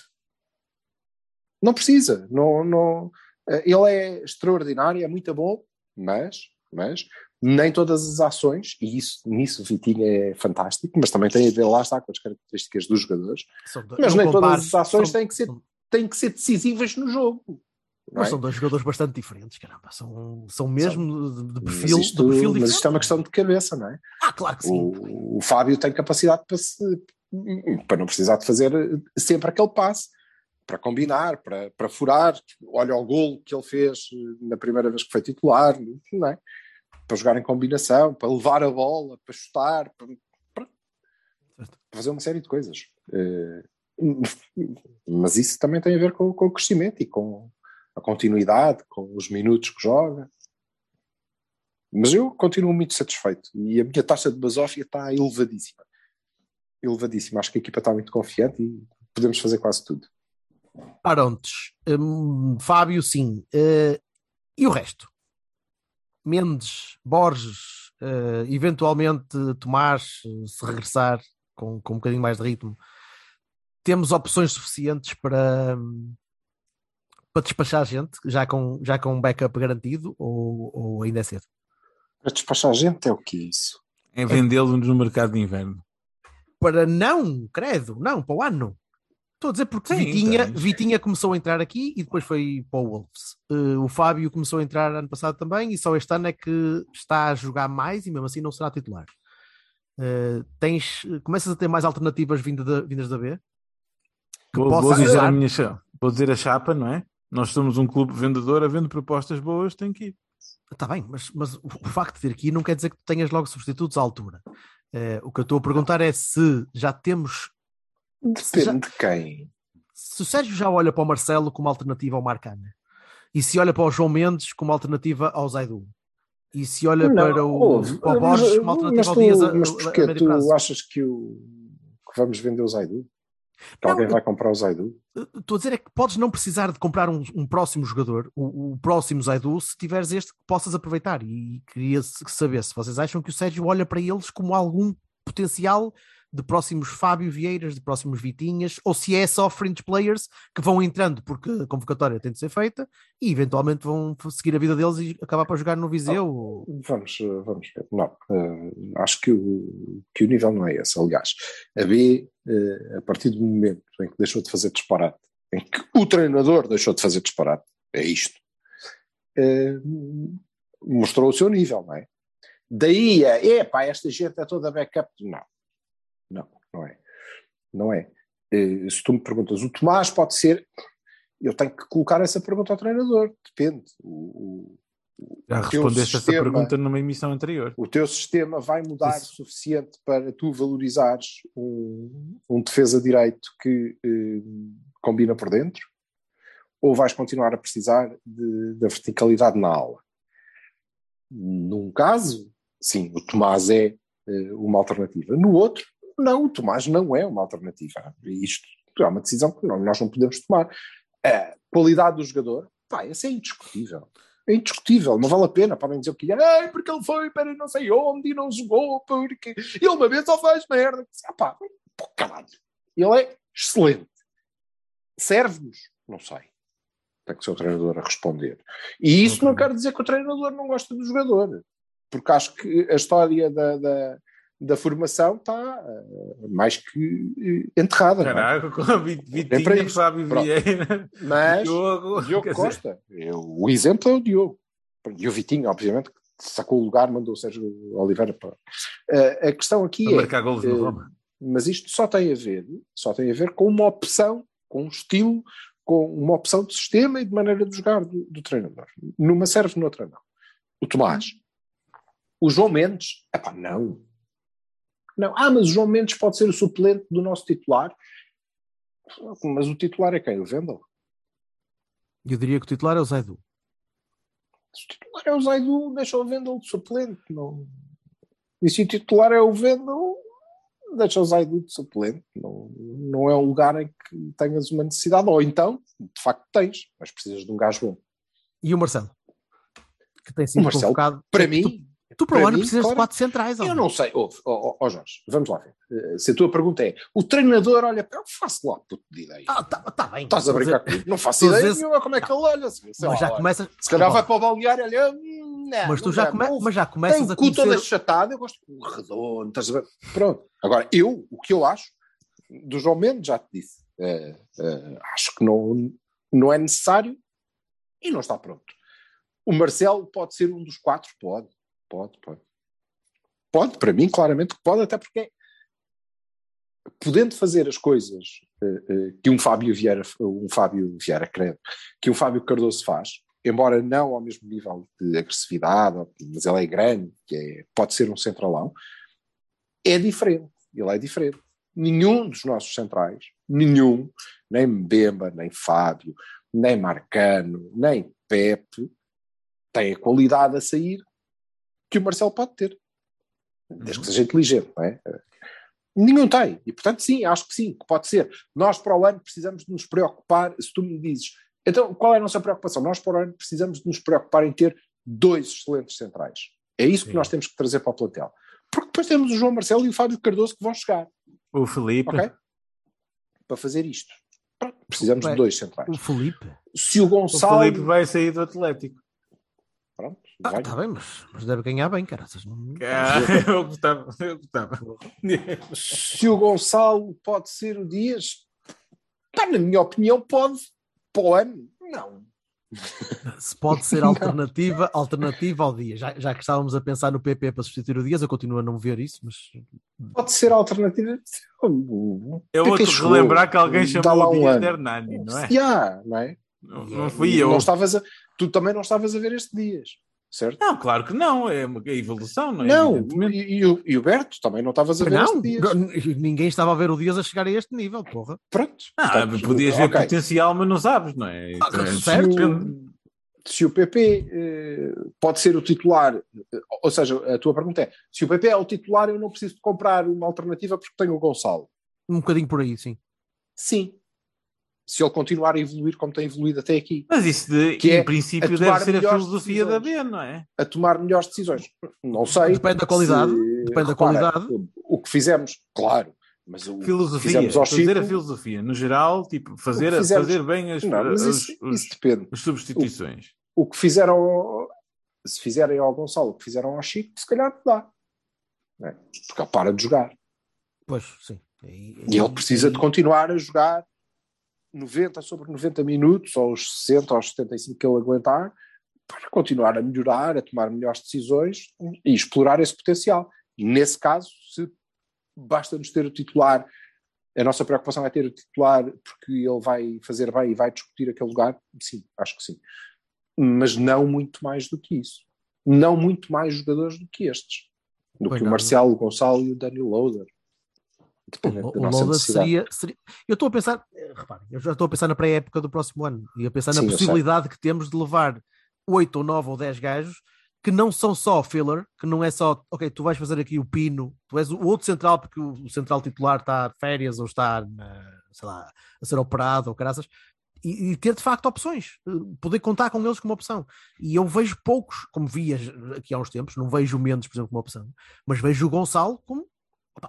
[SPEAKER 3] Não precisa. Não, não... eh, Ele é extraordinário, é muito bom, mas, mas nem todas as ações, e isso, nisso o Vitinho é fantástico, mas também tem a ver, lá está, com as características dos jogadores,
[SPEAKER 2] do-
[SPEAKER 3] mas nem
[SPEAKER 2] compares,
[SPEAKER 3] todas as ações
[SPEAKER 2] são-
[SPEAKER 3] têm que ser, têm que ser decisivas no jogo. É?
[SPEAKER 2] são dois jogadores bastante diferentes, caramba. São, são mesmo de, de perfil,
[SPEAKER 3] isto,
[SPEAKER 2] de perfil
[SPEAKER 3] mas isto é uma questão de cabeça, não é?
[SPEAKER 2] Ah, claro que sim.
[SPEAKER 3] O, o Fábio tem capacidade para, se- para não precisar de fazer sempre aquele passe, para combinar, para, para furar. Olha o golo que ele fez na primeira vez que foi titular, não é? Para jogar em combinação, para levar a bola, para chutar, para, para fazer uma série de coisas. Eh, Mas isso também tem a ver com, com o crescimento e com a continuidade, com os minutos que joga. Mas eu continuo muito satisfeito e a minha taxa de basófia está elevadíssima. Elevadíssima. Acho que a equipa está muito confiante e podemos fazer quase tudo.
[SPEAKER 2] Arontes, hum, Fábio, sim. Eh, e o resto? Mendes, Borges, eh, eventualmente Tomás, se regressar com, com um bocadinho mais de ritmo. Temos opções suficientes para, hum, para despachar gente, já com, já com um backup garantido, ou, ou ainda é cedo?
[SPEAKER 3] Para despachar a gente é o que é isso?
[SPEAKER 1] É vendê-lo no mercado de inverno.
[SPEAKER 2] Para não, credo, não, para o ano. Estou a dizer porque
[SPEAKER 1] Sim,
[SPEAKER 2] Vitinha,
[SPEAKER 1] então.
[SPEAKER 2] Vitinha começou a entrar aqui e depois foi para o Wolves. Eh, o Fábio começou a entrar ano passado também e só este ano é que está a jogar mais e mesmo assim não será titular. Eh, tens, começas a ter mais alternativas vindas da, vindas da B?
[SPEAKER 1] Vou, vou dizer a minha vou dizer a chapa, não é? Nós somos um clube vendedor, havendo propostas boas, tem que ir.
[SPEAKER 2] Está bem, mas, mas o o facto de ter aqui não quer dizer que tu tenhas logo substitutos à altura. Eh, o que eu estou a perguntar é se já temos. se já-
[SPEAKER 3] Depende de quem.
[SPEAKER 2] se o Sérgio já olha para o Marcelo como alternativa ao Marcana e se olha para o João Mendes como alternativa ao Zaidu e se olha para o,
[SPEAKER 3] ouve,
[SPEAKER 2] para o
[SPEAKER 3] mas-
[SPEAKER 2] Borges como
[SPEAKER 3] mas
[SPEAKER 2] alternativa ao Dias a,
[SPEAKER 3] Mas porquê tu
[SPEAKER 2] prazo.
[SPEAKER 3] achas que, o, que vamos vender o Zaidu? Que alguém vai comprar o Zaidu?
[SPEAKER 2] Estou a dizer é que podes não precisar de comprar um, um próximo jogador, o, o próximo Zaidu, se tiveres este que possas aproveitar. E queria se- saber se vocês acham que o Sérgio olha para eles como algum potencial de próximos Fábio Vieiras, de próximos Vitinhas, ou se é só fringe players que vão entrando porque a convocatória tem de ser feita e eventualmente vão seguir a vida deles e acabar para jogar no Viseu. ou-
[SPEAKER 3] Vamos, vamos ver. Não, eh, acho que o, que o nível não é esse. Aliás, a B, eh, a partir do momento em que deixou de fazer disparate, em que o treinador deixou de fazer disparate, é isto, eh, mostrou o seu nível, não é? Daí a, epá, esta gente é toda backup. Não, não, não é. Não é. Eh, se tu me perguntas, o Tomás pode ser. Eu tenho que colocar essa pergunta ao treinador, depende. O, o,
[SPEAKER 1] Já
[SPEAKER 3] o
[SPEAKER 1] respondeste essa
[SPEAKER 3] sistema-
[SPEAKER 1] pergunta numa emissão anterior.
[SPEAKER 3] o teu sistema vai mudar o
[SPEAKER 1] Isso.
[SPEAKER 3] suficiente para tu valorizares um, um defesa direito que eh, combina por dentro? Ou vais continuar a precisar de- da verticalidade na aula? Num caso, sim, o Tomás é eh, uma alternativa. No outro, não, o Tomás não é uma alternativa. Isto é uma decisão que nós não podemos tomar. A qualidade do jogador, pá, essa é indiscutível. É indiscutível, não vale a pena. Podem dizer o que é, "Ei, porque ele foi para não sei onde e não jogou, porque ele uma vez só faz merda. Ah, pá, pô, caralho. Ele é excelente. Serve-nos? Não sei. Tem que ser o treinador a responder. E isso não quer dizer que o treinador não gosta do jogador, porque acho que a história da, da, da formação está eh, mais que eh, enterrada. é?
[SPEAKER 1] Caraca, com a Vitinha. Fábio. Vieira,
[SPEAKER 3] Mas
[SPEAKER 1] Diogo,
[SPEAKER 3] Diogo
[SPEAKER 1] quer dizer,
[SPEAKER 3] Costa, eu- o exemplo é o Diogo. E o Vitinho, obviamente, que sacou o lugar, mandou o Sérgio Oliveira para. Eh, a questão aqui
[SPEAKER 1] a
[SPEAKER 3] é.
[SPEAKER 1] marcar golos no
[SPEAKER 3] eh,
[SPEAKER 1] Roma.
[SPEAKER 3] Mas isto só tem a ver, só tem a ver com uma opção, com um estilo, com uma opção de sistema e de maneira de jogar do, do treinador. Numa serve, noutra não. O Tomás. O João Mendes, epá, não. Não. Ah, mas o João Mendes pode ser o suplente do nosso titular. Mas o titular é quem? O Vendel?
[SPEAKER 2] Eu diria que o titular é o Zaidu.
[SPEAKER 3] Se o titular é o Zaidu, deixa o Vendel de suplente. Não. E se o titular é o Vendel, deixa o Zaidu de suplente. Não, não é um lugar em que tenhas uma necessidade. Ou então, de facto, tens, mas precisas de um gajo bom.
[SPEAKER 2] E o Marcelo? Que tem sido
[SPEAKER 3] O Marcelo,
[SPEAKER 2] convocado.
[SPEAKER 3] Para mim,
[SPEAKER 2] Tu, para o ano precisas de quatro centrais.
[SPEAKER 3] eu não sei. Ó ó, ó, Jorge, vamos lá ver. Eh, Se a tua pergunta é: o treinador olha, eu faço lá puto de ideia.
[SPEAKER 2] Ah, tá, tá bem.
[SPEAKER 3] Estás a brincar comigo? Não faço ideia
[SPEAKER 2] dizer-
[SPEAKER 3] nenhuma como é que ele olha. Sei lá,
[SPEAKER 2] Mas já
[SPEAKER 3] olha.
[SPEAKER 2] começas.
[SPEAKER 3] Se calhar vai para o balneário, olha, hum, não,
[SPEAKER 2] mas tu
[SPEAKER 3] não
[SPEAKER 2] já, come- mas já começas
[SPEAKER 3] Tem
[SPEAKER 2] a
[SPEAKER 3] o cu todo
[SPEAKER 2] conhecer.
[SPEAKER 3] achatado, eu gosto do redondo, estás a ver? Pronto. Agora, eu, o que eu acho, do João Mendes, já te disse, eh, eh, acho que não, não é necessário e não está pronto. O Marcelo pode ser um dos quatro? Pode, pode, pode. Pode, para mim, claramente pode, até porque podendo fazer as coisas eh, eh, que um Fábio Vieira, um Fábio Vieira, credo, que um Fábio Cardoso faz, embora não ao mesmo nível de agressividade, mas ele é grande, que é- pode ser um centralão, é diferente. Ele é diferente. Nenhum dos nossos centrais, nenhum, nem Mbemba, nem Fábio, nem Marcano, nem Pepe, tem a qualidade a sair que o Marcelo pode ter. Desde que seja inteligente, não é? Nenhum tem. E, portanto, sim, acho que sim, que pode ser. Nós, para o ano, precisamos de nos preocupar. Se tu me dizes, então, qual é a nossa preocupação? Nós, para o ano, precisamos de nos preocupar em ter dois excelentes centrais. É isso que
[SPEAKER 2] Sim.
[SPEAKER 3] nós temos que trazer para o plantel. Porque depois temos o João Marcelo e o Fábio Cardoso que vão chegar,
[SPEAKER 1] O Felipe.
[SPEAKER 3] ok? Para fazer isto. Pronto, precisamos de dois centrais.
[SPEAKER 2] O Felipe.
[SPEAKER 3] Se o
[SPEAKER 1] O
[SPEAKER 3] Gonçalo.
[SPEAKER 1] Felipe vai sair do Atlético.
[SPEAKER 3] Pronto,
[SPEAKER 2] Ah,
[SPEAKER 3] vai.
[SPEAKER 2] tá bem, mas, mas deve ganhar bem, caraças. Não...
[SPEAKER 1] Ah, eu gostava. Eu gostava.
[SPEAKER 3] Se o Gonçalo pode ser o Dias, pá, na minha opinião, pode. Para o ano, não.
[SPEAKER 2] Se pode ser alternativa, alternativa ao dia. Já, já que estávamos a pensar no PP para substituir o Dias, eu continuo a não ver isso, mas
[SPEAKER 3] Pode ser alternativa.
[SPEAKER 1] Eu vou-te relembrar que alguém chamou o
[SPEAKER 3] um
[SPEAKER 1] Dias
[SPEAKER 3] ano.
[SPEAKER 1] de Hernani, não é?
[SPEAKER 3] Já, não é?
[SPEAKER 1] Não, não fui eu.
[SPEAKER 3] Não estavas a- tu também não estavas a ver este Dias, certo?
[SPEAKER 1] Não, claro que não. É uma é evolução, não é?
[SPEAKER 3] Não, e, e o, e o Berto também não estavas a ver
[SPEAKER 2] não,
[SPEAKER 3] este Dias.
[SPEAKER 2] ninguém estava a ver o Dias a chegar a este nível, porra.
[SPEAKER 3] Pronto.
[SPEAKER 1] Ah,
[SPEAKER 3] Portanto,
[SPEAKER 1] podias ver
[SPEAKER 3] ok.
[SPEAKER 1] potencial, mas não sabes, não é?
[SPEAKER 2] Ah,
[SPEAKER 1] Então, é-
[SPEAKER 2] certo.
[SPEAKER 1] depende.
[SPEAKER 3] se o PP eh, pode ser o titular, eh, ou seja, a tua pergunta é: se o PP é o titular, eu não preciso de comprar uma alternativa porque tenho o Gonçalo.
[SPEAKER 2] Um bocadinho por aí, sim.
[SPEAKER 3] Sim. Se ele continuar a evoluir como tem evoluído até aqui,
[SPEAKER 1] Mas isso, de,
[SPEAKER 3] Que é
[SPEAKER 1] em princípio,
[SPEAKER 3] a tomar
[SPEAKER 1] deve ser a
[SPEAKER 3] melhores
[SPEAKER 1] filosofia da
[SPEAKER 3] decisões.
[SPEAKER 1] B, não é?
[SPEAKER 3] a tomar melhores decisões. Não sei.
[SPEAKER 2] Depende da qualidade,
[SPEAKER 3] se-
[SPEAKER 2] depende da
[SPEAKER 3] repara,
[SPEAKER 2] qualidade.
[SPEAKER 3] O que fizemos, claro, mas o que
[SPEAKER 1] Filosofia.
[SPEAKER 3] fizemos ao
[SPEAKER 1] Fazer
[SPEAKER 3] Chico,
[SPEAKER 1] a filosofia. No geral, tipo, fazer,
[SPEAKER 3] O fizemos-
[SPEAKER 1] fazer bem as,
[SPEAKER 3] não,
[SPEAKER 1] as-
[SPEAKER 3] isso,
[SPEAKER 1] os-
[SPEAKER 3] isso depende.
[SPEAKER 1] as substituições.
[SPEAKER 3] O que fizeram, ao- se fizerem ao Gonçalo, o que fizeram ao Chico, se calhar não dá. Não é? Porque ele para de jogar.
[SPEAKER 2] Pois, sim. E,
[SPEAKER 3] E ele precisa de continuar a jogar 90 sobre 90 minutos, ou os 60, ou os 75 que ele aguentar, para continuar a melhorar, a tomar melhores decisões e explorar esse potencial. Nesse caso, se basta-nos ter o titular, a nossa preocupação é ter o titular porque ele vai fazer bem e vai discutir aquele lugar, sim, acho que sim. Mas não muito mais do que isso. Não muito mais jogadores do que estes. Do
[SPEAKER 2] Pois
[SPEAKER 3] que
[SPEAKER 2] não.
[SPEAKER 3] o Marcelo, o Gonçalo e o Daniel Loader.
[SPEAKER 2] O, o Loda seria, seria- Eu estou a pensar, eh, reparem, eu já estou a pensar na pré-época do próximo ano e a pensar na
[SPEAKER 3] Sim, sei.
[SPEAKER 2] possibilidade que temos de levar 8 ou 9 ou 10 gajos que não são só filler, que não é só, ok, tu vais fazer aqui o pino, tu és o outro central porque o, o central titular está de férias ou está, na- sei lá, a ser operado ou caraças, e, e ter de facto opções, eh, poder contar com eles como opção. E eu vejo poucos, como vi aqui há uns tempos, não vejo o Mendes, por exemplo, como opção, mas vejo o Gonçalo como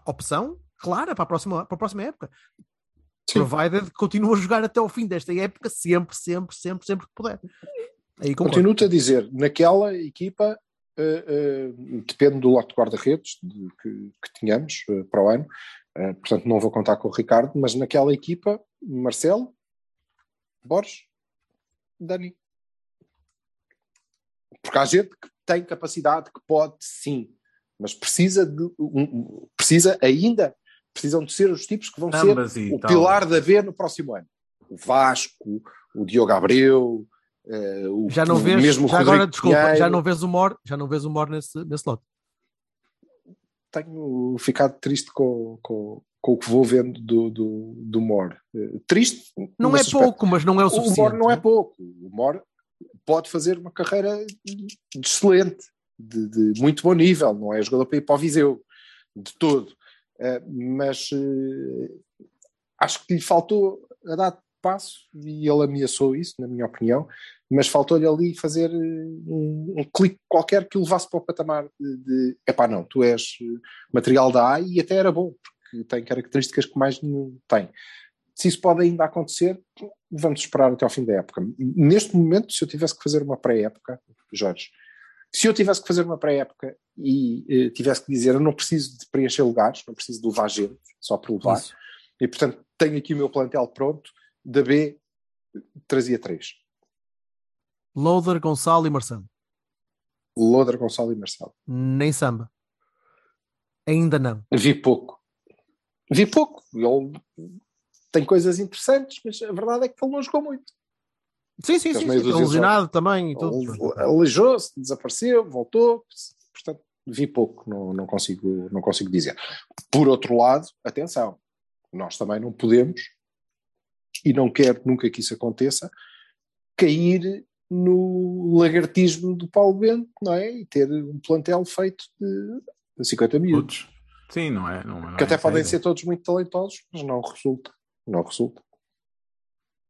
[SPEAKER 2] opção clara para a próxima, para a próxima época.
[SPEAKER 3] Sim.
[SPEAKER 2] Provided que continue a jogar até ao fim desta época, sempre, sempre, sempre, sempre que puder.
[SPEAKER 3] Continuo-te a dizer, naquela equipa, eh, eh, depende do lote de guarda-redes de- que, que tínhamos eh, para o ano, portanto não vou contar com o Ricardo, mas naquela equipa, Marcelo, Borges, Dani. Porque há gente que tem capacidade, que pode sim, mas precisa, de, um- precisa ainda, precisam de ser os tipos que vão
[SPEAKER 1] Ambas
[SPEAKER 3] ser o
[SPEAKER 1] tal.
[SPEAKER 3] pilar da B no próximo ano. O Vasco, o Diogo Abreu, eh, o,
[SPEAKER 2] Já não
[SPEAKER 3] o
[SPEAKER 2] vês,
[SPEAKER 3] mesmo
[SPEAKER 2] já
[SPEAKER 3] Rodrigo
[SPEAKER 2] agora, desculpa,
[SPEAKER 3] Pinheiro.
[SPEAKER 2] já não vês o Mor, já não vês o Mor nesse, nesse lote.
[SPEAKER 3] tenho ficado triste com, com, com o que vou vendo do, do, do Mor. Eh, Triste.
[SPEAKER 2] Não é pouco, mas não é o
[SPEAKER 3] O
[SPEAKER 2] suficiente.
[SPEAKER 3] Mor não é pouco. O Mor pode fazer uma carreira de excelente, de, de muito bom nível. Não é jogador para ir para o Viseu, de todo. Eh, mas eh, acho que lhe faltou a dar passo e ele ameaçou isso, na minha opinião. Mas faltou-lhe ali fazer eh, um, um clique qualquer que o levasse para o patamar de, de epá, não, tu és material da A e até era bom, porque tem características que mais nenhum tem. Se isso pode ainda acontecer, vamos esperar até ao fim da época. Neste momento, se eu tivesse que fazer uma pré-época, Jorge, se eu tivesse que fazer uma pré-época e eh, tivesse que dizer eu não preciso de preencher lugares, não preciso de levar gente, só por levar,
[SPEAKER 2] Isso.
[SPEAKER 3] e portanto tenho aqui o meu plantel pronto, da B trazia três.
[SPEAKER 2] Loader, Gonçalo e Marcelo.
[SPEAKER 3] Loder, Gonçalo e Marcelo.
[SPEAKER 2] Nem samba. Ainda não.
[SPEAKER 3] Vi pouco. Vi pouco. Ele tem coisas interessantes, mas a verdade é que ele não jogou muito.
[SPEAKER 2] Sim, sim, sim. sim. Lesionado também e
[SPEAKER 3] aleijou-se, desapareceu, voltou. Portanto, vi pouco, não, não, consigo, não consigo dizer. Por outro lado, atenção, nós também não podemos, e não quero nunca que isso aconteça, cair no lagartismo do Paulo Bento, não é? E ter um plantel feito de, de 50 miúdos.
[SPEAKER 1] Putos. Sim, não é? Não, não
[SPEAKER 3] que
[SPEAKER 1] é
[SPEAKER 3] até
[SPEAKER 1] essa a
[SPEAKER 3] podem ser todos muito talentosos, mas não resulta. Não resulta.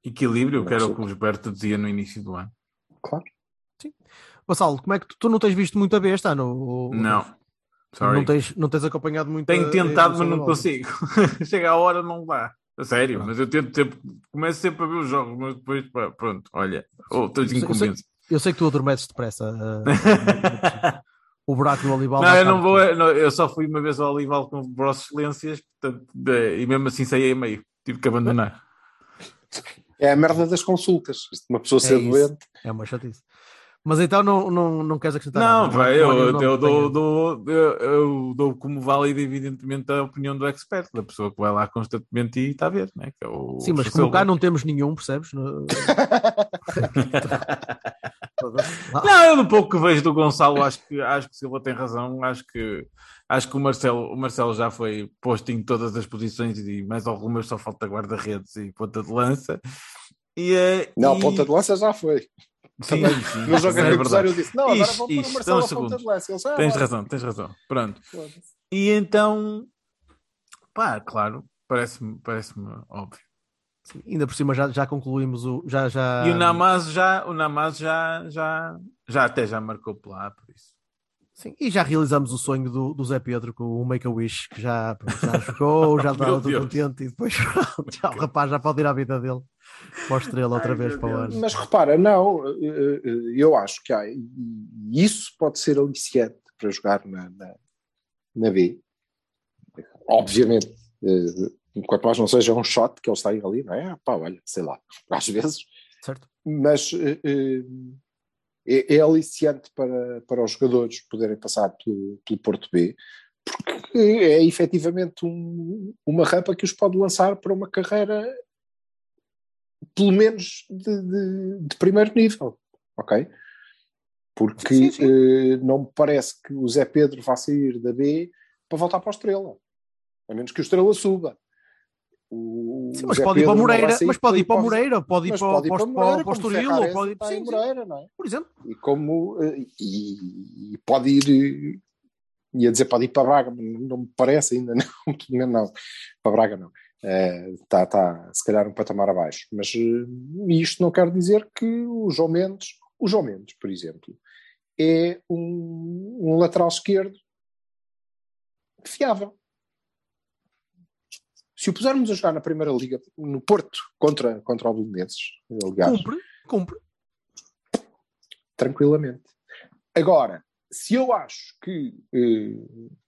[SPEAKER 1] Equilíbrio, que era o que o Gilberto dizia no início do ano.
[SPEAKER 3] Claro.
[SPEAKER 2] Gonçalo, como é que tu, tu não tens visto muito a B este ano? ou-
[SPEAKER 1] Não. Sorry.
[SPEAKER 2] Não tens, não tens acompanhado muito
[SPEAKER 1] Tenho tentado, mas não consigo. Chega a hora, não dá. A sério, mas eu tento sempre, começo sempre a ver os jogos, mas depois, pá, pronto, olha, outras
[SPEAKER 2] Eu sei- eu. Eu sei que tu adormeces depressa. ah, o buraco no Olival.
[SPEAKER 1] Não, eu não vou, não, eu só fui uma vez ao Olival com grosses excelências, portanto, de- e mesmo assim saí a meio, tive que abandonar.
[SPEAKER 3] É a merda das consultas. Uma pessoa ser
[SPEAKER 2] isso.
[SPEAKER 3] doente.
[SPEAKER 2] É uma chatice. Mas então não, não, não queres acrescentar
[SPEAKER 1] Não,
[SPEAKER 2] nada?
[SPEAKER 1] vai,
[SPEAKER 2] Não,
[SPEAKER 1] eu,
[SPEAKER 2] não
[SPEAKER 1] eu, dou, dou, eu, eu dou como válida, evidentemente, a opinião do expert, da pessoa que vai lá constantemente e está a ver, né? que é o
[SPEAKER 2] Sim, mas como cá não temos nenhum, percebes?
[SPEAKER 1] Não, eu do pouco que vejo do Gonçalo, acho que, acho que Silva tem razão. Acho que, acho que o, Marcelo, o Marcelo já foi posto em todas as posições e mais algumas só falta guarda-redes e ponta de lança. E, eh,
[SPEAKER 3] Não,
[SPEAKER 1] e-
[SPEAKER 3] ponta de lança já foi.
[SPEAKER 1] Sim,
[SPEAKER 3] também.
[SPEAKER 1] sim,
[SPEAKER 3] No jogo
[SPEAKER 1] é
[SPEAKER 3] aniversário eu disse: Não, agora vou pôr o Marcelo ponta de lança. Ele, "Ah,
[SPEAKER 1] Tens
[SPEAKER 3] bora."
[SPEAKER 1] razão, tens razão. Pronto. E então, pá, claro, parece-me parece óbvio.
[SPEAKER 2] Sim, ainda por cima já, já concluímos o. Já, já...
[SPEAKER 1] E o Namaz já, o Namaz já, já, já até já marcou por lá, por isso.
[SPEAKER 2] Sim, e já realizamos o sonho do, do Zé Pedro com o Make-A-Wish, que já, já jogou, já tudo
[SPEAKER 1] Deus.
[SPEAKER 2] contente e depois já, o rapaz já pode ir à vida dele. Para a estrela outra
[SPEAKER 1] Ai,
[SPEAKER 2] vez para ano.
[SPEAKER 3] Mas repara, não, eh, eh, eu acho que há, e isso pode ser aliciante para jogar na, na, na B. Obviamente, eh, enquanto mais não seja um shot que eles têm ali, não é? Pá, olha, sei lá, às vezes,
[SPEAKER 2] Certo?
[SPEAKER 3] mas eh, eh, é, é aliciante para, para os jogadores poderem passar pelo, pelo Porto B, porque é efetivamente um- uma rampa que os pode lançar para uma carreira pelo menos de, de- de primeiro nível, ok? Porque
[SPEAKER 2] Sim, sim.
[SPEAKER 3] eh, não me parece que o Zé Pedro vá sair da B para voltar para o Estrela, a menos que o Estrela suba. O,
[SPEAKER 2] Sim, mas pode ir para Moreira, mas pode ir para o Moreira, pode ir para,
[SPEAKER 3] pode ir
[SPEAKER 2] para,
[SPEAKER 3] para
[SPEAKER 2] para,
[SPEAKER 3] Moreira,
[SPEAKER 2] para o Estoril, pode sim,
[SPEAKER 3] em
[SPEAKER 2] sim,
[SPEAKER 3] Moreira, não é?
[SPEAKER 2] por exemplo.
[SPEAKER 3] E como eh, e, e pode ir eh, ia dizer pode ir para Braga, mas não me parece ainda não, não, não. para Braga não. Está tá, se calhar um patamar abaixo. Mas eh, isto não quer dizer que o João Mendes, o João Mendes, por exemplo, é um, um lateral esquerdo fiável. Se o pusermos a jogar na Primeira Liga, no Porto, contra, contra o Belenenses, aliás,
[SPEAKER 2] Cumpre, cumpre.
[SPEAKER 3] tranquilamente. Agora, se eu acho que eh,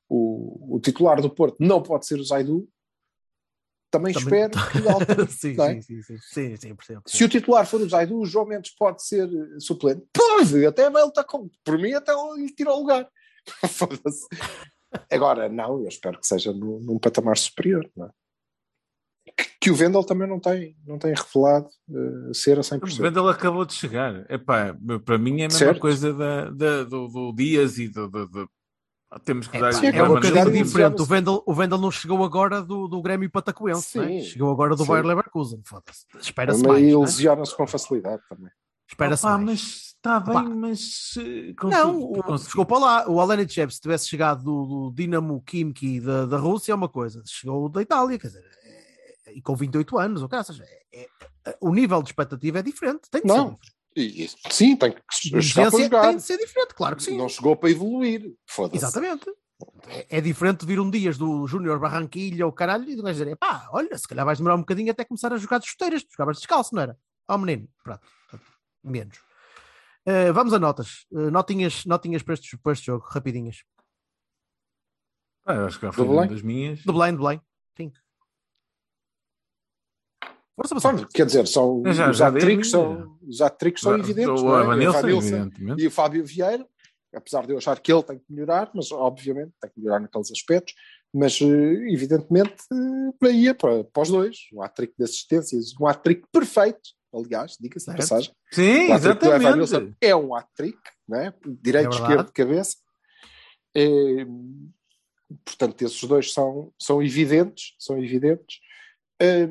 [SPEAKER 3] o, o titular do Porto não pode ser o Zaidu, também,
[SPEAKER 2] Também-
[SPEAKER 3] espero que altere,
[SPEAKER 2] sim,
[SPEAKER 3] é?
[SPEAKER 2] sim, sim, sim, sim, percebo.
[SPEAKER 3] Se o titular for o Zaidu, o João Mendes pode ser eh, suplente. Pode, até ele está com. Por mim, até ele lhe tira o lugar. Agora, não, eu espero que seja num, num patamar superior, não é? Que, o Vendel também não tem, não tem revelado uh, ser a
[SPEAKER 1] O
[SPEAKER 3] 100%.
[SPEAKER 1] Vendel acabou de chegar. Epá, para mim é a mesma
[SPEAKER 3] Certo.
[SPEAKER 1] coisa da, da- do, do Dias e do. do- do- Temos que dar.
[SPEAKER 3] sim,
[SPEAKER 2] É
[SPEAKER 3] é
[SPEAKER 2] um
[SPEAKER 3] uma
[SPEAKER 2] bocadinho
[SPEAKER 3] coisa
[SPEAKER 2] diferente. O Vendel, o Vendel não chegou agora do, do Grêmio Patacoense, é?
[SPEAKER 3] Sim.
[SPEAKER 2] chegou agora do
[SPEAKER 3] Sim.
[SPEAKER 2] Bayer Leverkusen. Foda-se. Espera-se mais. não é?
[SPEAKER 3] lesiona-se com facilidade também.
[SPEAKER 2] Espera-se mais.
[SPEAKER 1] mas está bem,
[SPEAKER 2] Opa.
[SPEAKER 1] mas. com
[SPEAKER 2] Não, o,
[SPEAKER 1] com-
[SPEAKER 2] desculpa lá, o Alenichev, se tivesse chegado do, do Dinamo Kimki da, da Rússia, é uma coisa, chegou da Itália, quer dizer, é- e com 28 anos, ou caças, é, é- o nível de expectativa é diferente, tem de
[SPEAKER 3] Não,
[SPEAKER 2] ser.
[SPEAKER 3] Sim, tem que chegar para jogar.
[SPEAKER 2] tem de ser diferente, claro que sim.
[SPEAKER 3] Não chegou para evoluir. Foda-se.
[SPEAKER 2] Exatamente. É, é diferente vir um dias do Júnior Barranquilha ou caralho e do gajo dizer, pá, olha, se calhar vais demorar um bocadinho até começar a jogar de chuteiras, tu jogavas descalço, não era? Ó menino, pronto, menos. Eh, vamos a notas. Eh, notinhas, notinhas para este, para este jogo, rapidinhas.
[SPEAKER 1] Ah, acho que já foi das minhas.
[SPEAKER 2] Do Belém, do Belém. Sim.
[SPEAKER 3] Quer dizer, são,
[SPEAKER 1] já-
[SPEAKER 3] os
[SPEAKER 1] já a minha.
[SPEAKER 3] são, os são evidentes.
[SPEAKER 1] O
[SPEAKER 3] é?
[SPEAKER 1] Evanilson,
[SPEAKER 3] Evanilson
[SPEAKER 1] evidentemente.
[SPEAKER 3] e o Fábio Vieira, apesar de eu achar que ele tem que melhorar, mas obviamente tem que melhorar naqueles aspectos, mas eh, evidentemente eh, para ia para, para os dois, um hat-trick de assistências, um hat-trick perfeito, aliás, diga-se de
[SPEAKER 2] Certo.
[SPEAKER 3] passagem.
[SPEAKER 1] Sim,
[SPEAKER 3] O
[SPEAKER 1] exatamente.
[SPEAKER 3] é um hat-trick, é? direito,
[SPEAKER 2] É
[SPEAKER 3] esquerdo, de cabeça. Eh, portanto, esses dois são, são evidentes, são evidentes. Eh,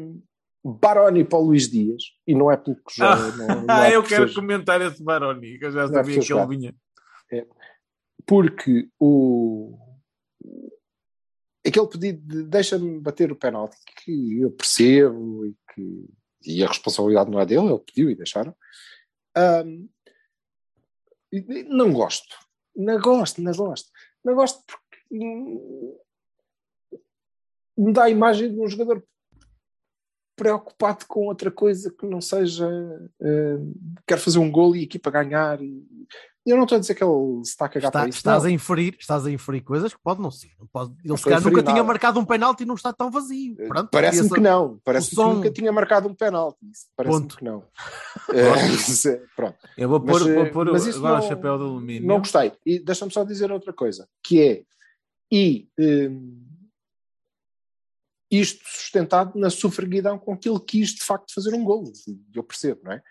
[SPEAKER 3] Baroni para o Luís Dias, e não é pelo que joga,
[SPEAKER 1] Ah,
[SPEAKER 3] não, não
[SPEAKER 1] Ah,
[SPEAKER 3] é
[SPEAKER 1] eu quero
[SPEAKER 3] seja-
[SPEAKER 1] comentar esse Baroni, que eu já
[SPEAKER 3] é
[SPEAKER 1] sabia que ele vinha.
[SPEAKER 3] porque o aquele pedido de deixa-me bater o penalti que eu percebo e que e a responsabilidade não é dele, ele pediu e deixaram. E não gosto. Não gosto, não gosto. Não gosto porque hum, me dá a imagem de um jogador preocupado com outra coisa que não seja hum, quer fazer um gol e a equipa ganhar e eu não estou a dizer que ele se está a cagar
[SPEAKER 2] Está-
[SPEAKER 3] para isso
[SPEAKER 2] estás,
[SPEAKER 3] não.
[SPEAKER 2] a inferir, estás a inferir coisas que pode não ser. Pode, ele se calhar nunca
[SPEAKER 3] inferir
[SPEAKER 2] tinha
[SPEAKER 3] nada.
[SPEAKER 2] marcado um penalti e não está tão vazio. Pronto,
[SPEAKER 3] Parece-me que não. Parece-me
[SPEAKER 2] som-
[SPEAKER 3] que nunca tinha marcado um penalti. Parece-me que não. É- pronto.
[SPEAKER 1] Eu vou
[SPEAKER 3] Mas,
[SPEAKER 1] pôr, vou
[SPEAKER 3] eh,
[SPEAKER 1] pôr
[SPEAKER 3] mas
[SPEAKER 1] agora
[SPEAKER 3] não-
[SPEAKER 1] o chapéu de alumínio.
[SPEAKER 3] Não gostei. E deixa-me só dizer outra coisa, que é e hum, isto sustentado na sufraguidão com que ele quis de facto fazer um golo. Eu percebo, não é?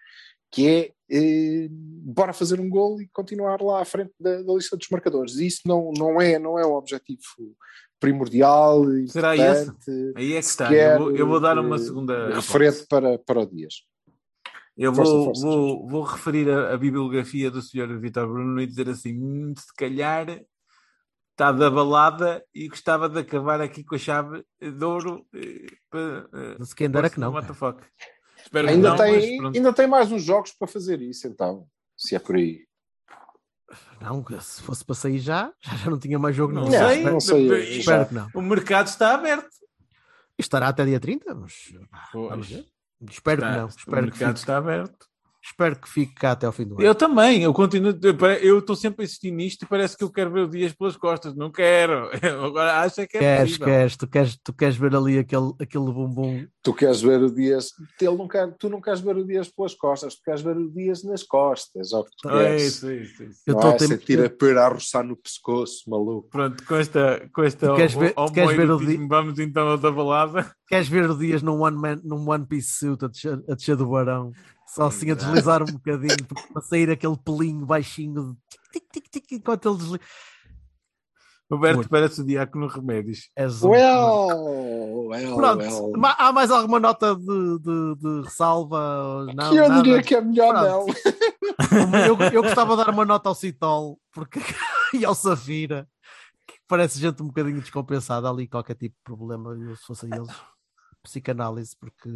[SPEAKER 3] Que é eh, bora fazer um golo e continuar lá à frente da, da lista dos marcadores. E isso não, não, é, não é o objetivo primordial.
[SPEAKER 1] Será
[SPEAKER 3] importante,
[SPEAKER 1] Aí é que está. Eu vou, eu vou dar uma
[SPEAKER 3] eh,
[SPEAKER 1] segunda.
[SPEAKER 3] referente para, para o Dias.
[SPEAKER 1] Eu
[SPEAKER 3] Força,
[SPEAKER 1] vou,
[SPEAKER 3] força.
[SPEAKER 1] vou, vou referir a, a bibliografia do Sr. Vitor Bruno e dizer assim: "Hum, se calhar está da balada e gostava de acabar aqui com a chave de ouro. eh, para, eh,
[SPEAKER 2] Se quem dera que não.
[SPEAKER 1] Fuck. Espero que
[SPEAKER 3] Ainda,
[SPEAKER 1] não,
[SPEAKER 3] tem, ainda tem mais uns jogos para fazer isso, então, se é por aí.
[SPEAKER 2] Não, se fosse para sair já, já já não tinha mais jogo. Não,
[SPEAKER 1] Não
[SPEAKER 3] Não,
[SPEAKER 1] sei,
[SPEAKER 3] não sei,
[SPEAKER 1] espero
[SPEAKER 2] que não.
[SPEAKER 1] O mercado está aberto.
[SPEAKER 2] Estará até dia 30, mas. Espero
[SPEAKER 1] Está-
[SPEAKER 2] que não.
[SPEAKER 1] o
[SPEAKER 2] Espero que,
[SPEAKER 1] mercado
[SPEAKER 2] fique,
[SPEAKER 1] está aberto.
[SPEAKER 2] Espero que fique cá até ao fim do ano.
[SPEAKER 1] Eu também, eu continuo, eu estou sempre a insistir nisto e parece que eu quero ver o Dias pelas costas, não quero. Eu agora acho é que é
[SPEAKER 2] Queres,
[SPEAKER 1] possível.
[SPEAKER 2] queres, tu queres, tu queres ver ali aquele, aquele bumbum.
[SPEAKER 3] Tu queres ver o Dias, ele não quer, tu não queres ver o Dias pelas costas, tu queres ver o Dias nas costas, que tu
[SPEAKER 1] É
[SPEAKER 3] queres.
[SPEAKER 1] isso, é isso, é isso.
[SPEAKER 2] Eu
[SPEAKER 3] é
[SPEAKER 2] a
[SPEAKER 3] sentir a pera a roçar no pescoço, maluco.
[SPEAKER 1] Pronto, com esta, com esta
[SPEAKER 2] Tu queres ver- tu queres ver o
[SPEAKER 1] homoerotismo, vamos então ao da balada.
[SPEAKER 2] Queres ver o Dias num One, man, num one Piece suit a descer, a descer do barão? Só assim a
[SPEAKER 1] Exato.
[SPEAKER 2] deslizar um bocadinho para sair aquele pelinho baixinho de tic, tic, tic, enquanto ele desliza.
[SPEAKER 1] Roberto
[SPEAKER 2] Muito.
[SPEAKER 1] parece o diácono Remédios.
[SPEAKER 2] És um-
[SPEAKER 3] Well, well,
[SPEAKER 2] Pronto,
[SPEAKER 3] well.
[SPEAKER 2] ma- há mais alguma nota de, de, de ressalva? Não,
[SPEAKER 3] que eu
[SPEAKER 2] nada.
[SPEAKER 3] diria que é melhor
[SPEAKER 2] Pronto.
[SPEAKER 3] não.
[SPEAKER 2] Eu, eu gostava de dar uma nota ao Citol porque, e ao Safira, que parece gente um bocadinho descompensada ali, qualquer tipo de problema. Se fosse eles, psicanálise, porque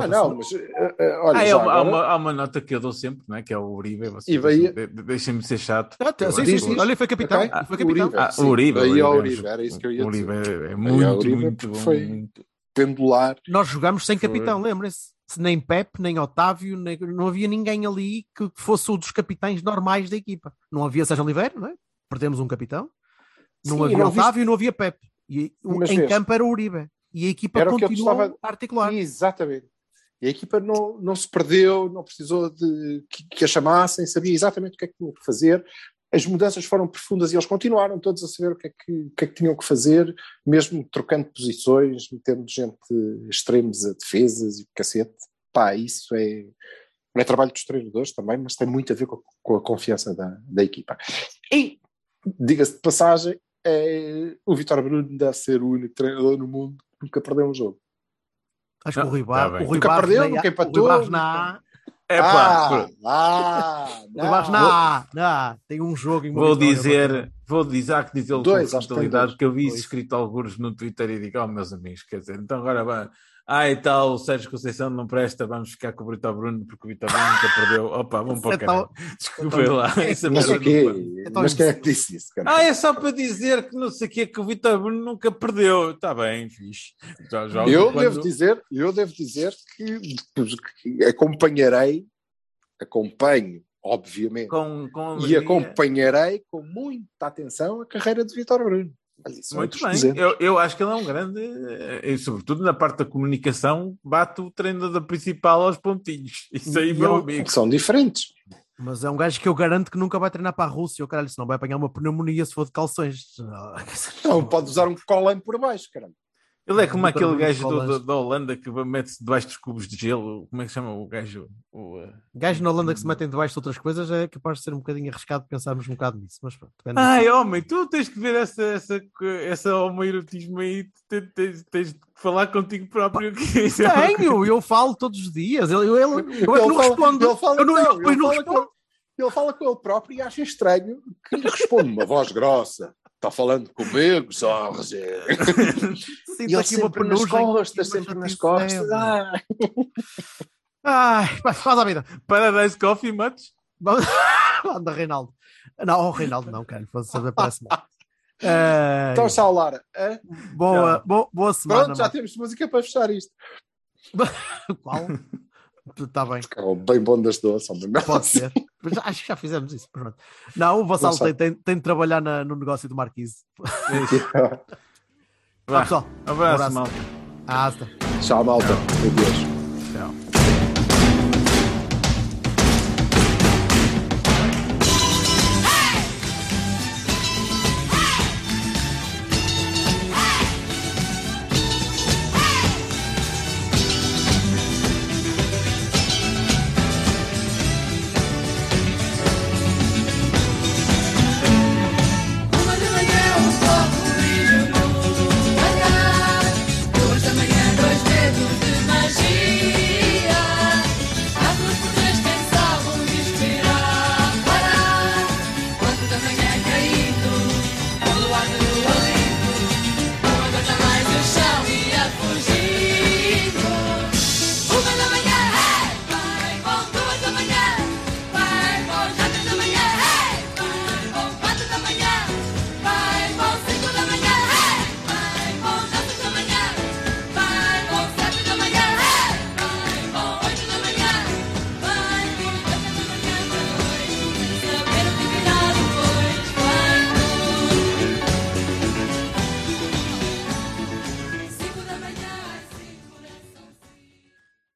[SPEAKER 3] Ah, não, mas eh, olha,
[SPEAKER 1] Ah, é
[SPEAKER 3] já
[SPEAKER 1] uma- há,
[SPEAKER 3] agora-
[SPEAKER 1] uma, há uma nota que eu dou sempre, não é? que é o Uribe.
[SPEAKER 3] E
[SPEAKER 1] deixem- de- Deixem-me ser chato.
[SPEAKER 2] Ah, tá, sim, sim, sim. Olha, foi capitão.
[SPEAKER 3] Ok.
[SPEAKER 2] Foi capitão.
[SPEAKER 3] Uribe.
[SPEAKER 1] Ah, Uribe. Uribe,
[SPEAKER 3] Uribe, era isso que eu ia
[SPEAKER 1] o Uribe
[SPEAKER 3] dizer.
[SPEAKER 1] é, muito,
[SPEAKER 3] Uribe,
[SPEAKER 1] muito bom.
[SPEAKER 3] foi-
[SPEAKER 1] muito-
[SPEAKER 3] pendular.
[SPEAKER 2] Nós jogámos sem
[SPEAKER 1] Foi.
[SPEAKER 2] capitão, lembrem-se. Se Nem Pep, nem Otávio, nem- não havia ninguém ali que fosse um dos capitães normais da equipa. Não havia Sérgio Oliveira, não é? Perdemos um capitão. Não
[SPEAKER 3] Sim,
[SPEAKER 2] havia
[SPEAKER 3] não viste-
[SPEAKER 2] Otávio e não havia Pep. E o-
[SPEAKER 3] Mas
[SPEAKER 2] em
[SPEAKER 3] vês.
[SPEAKER 2] campo era o Uribe. E a equipa
[SPEAKER 3] Era
[SPEAKER 2] continuou
[SPEAKER 3] gostava-
[SPEAKER 2] a articular.
[SPEAKER 3] Exatamente. E a equipa não, não se perdeu, não precisou de que, que a chamassem, sabia exatamente o que é que tinha que fazer. as mudanças foram profundas e eles continuaram todos a saber o que é que, o que, é que tinham que fazer, mesmo trocando posições, metendo gente extremos a defesas e o cacete. Pá, isso é, é trabalho dos treinadores também, mas tem muito a ver com, com a confiança da, da equipa. E, diga-se de passagem, é, o Vitor Bruno deve ser o único treinador no mundo nunca perdeu um jogo.
[SPEAKER 2] Acho que o Rui
[SPEAKER 1] Tá
[SPEAKER 2] Barros, o Rui
[SPEAKER 3] Nunca
[SPEAKER 2] Barros
[SPEAKER 3] perdeu, nunca
[SPEAKER 2] o Rui
[SPEAKER 3] empatou,
[SPEAKER 2] Barros na
[SPEAKER 1] É
[SPEAKER 3] ah,
[SPEAKER 1] pá,
[SPEAKER 3] ah,
[SPEAKER 2] O Rui Barros na na tem um jogo em
[SPEAKER 1] vou
[SPEAKER 2] vitória,
[SPEAKER 1] dizer, vou dizer, que dizer com totalidade, que eu vi isso escrito alguns no Twitter e digo, oh meus amigos, quer dizer, então agora vai. Ah, e tal, o Sérgio Conceição não presta, vamos ficar com o Vitor Bruno, porque o Vitor Bruno nunca perdeu. Opa, vamos para o
[SPEAKER 2] É
[SPEAKER 1] caralho. Desculpem lá. Essa
[SPEAKER 3] Mas o quê?
[SPEAKER 2] Então,
[SPEAKER 3] Mas quem é que disse isso? cara?
[SPEAKER 1] Ah, é só para dizer que não sei o que que o Vitor Bruno nunca perdeu. Está bem, fixe. Já, já
[SPEAKER 3] eu
[SPEAKER 1] quando-
[SPEAKER 3] devo dizer, eu devo dizer que, que acompanharei, acompanho, obviamente,
[SPEAKER 1] com, com
[SPEAKER 3] e acompanharei com muita atenção a carreira de Vitor Bruno. É
[SPEAKER 1] Muito bem,
[SPEAKER 3] 200.
[SPEAKER 1] eu, eu acho que ele é um grande, eh, e sobretudo na parte da comunicação, bate o treinador principal aos pontinhos. Isso aí,
[SPEAKER 2] E
[SPEAKER 1] meu
[SPEAKER 2] eu-
[SPEAKER 1] amigo.
[SPEAKER 3] Que são diferentes.
[SPEAKER 2] Mas é um gajo que eu garanto que nunca vai treinar para a Rússia, o caralho, senão vai apanhar uma pneumonia se for de calções.
[SPEAKER 3] Não, pode usar um colã por baixo, caramba.
[SPEAKER 1] Ele é como aquele gajo do- do- da Holanda que mete-se debaixo dos cubos de gelo. Como é que se chama o gajo? O, eh,
[SPEAKER 2] Gajo na Holanda que se metem debaixo de outras coisas é capaz de ser um bocadinho arriscado pensarmos um bocado nisso, mas pronto. depende.
[SPEAKER 1] Ai, homem, tu tens que ver essa, essa, essa homoerotismo aí, tens, tens, tens de falar contigo próprio. que é-
[SPEAKER 2] Tenho, eu falo todos os dias. Eu, eu, eu, eu é que não respondo.
[SPEAKER 3] Ele fala,
[SPEAKER 2] eu não,
[SPEAKER 3] não,
[SPEAKER 2] eu
[SPEAKER 3] ele
[SPEAKER 2] depois não respondo.
[SPEAKER 3] com, ele fala com ele próprio e acha estranho que lhe responde uma voz grossa. Está falando comigo, Jorge. E ele sempre nas costas, sempre nas costas.
[SPEAKER 2] Ai, vai, faz a vida.
[SPEAKER 1] Paradise Coffee, matos?
[SPEAKER 2] Vamos- Anda, Reinaldo. Não, o Reinaldo não, cara. Fosse- Parece mal. Ai,
[SPEAKER 3] Então, tchau, Lara.
[SPEAKER 2] Boa, boa, boa semana.
[SPEAKER 3] Pronto, já temos música para fechar isto.
[SPEAKER 2] mano. Qual? Está bem,
[SPEAKER 3] É o bem bom das duas.
[SPEAKER 2] pode ser. Mas Acho que já fizemos isso. pronto. Não, o Vassal tem, tem, tem de trabalhar na- no negócio do Marquise.
[SPEAKER 1] Vá.
[SPEAKER 2] pessoal.
[SPEAKER 1] Abraço,
[SPEAKER 2] Abraço.
[SPEAKER 1] malta.
[SPEAKER 2] Hasta.
[SPEAKER 3] Tchau, malta. Adeus.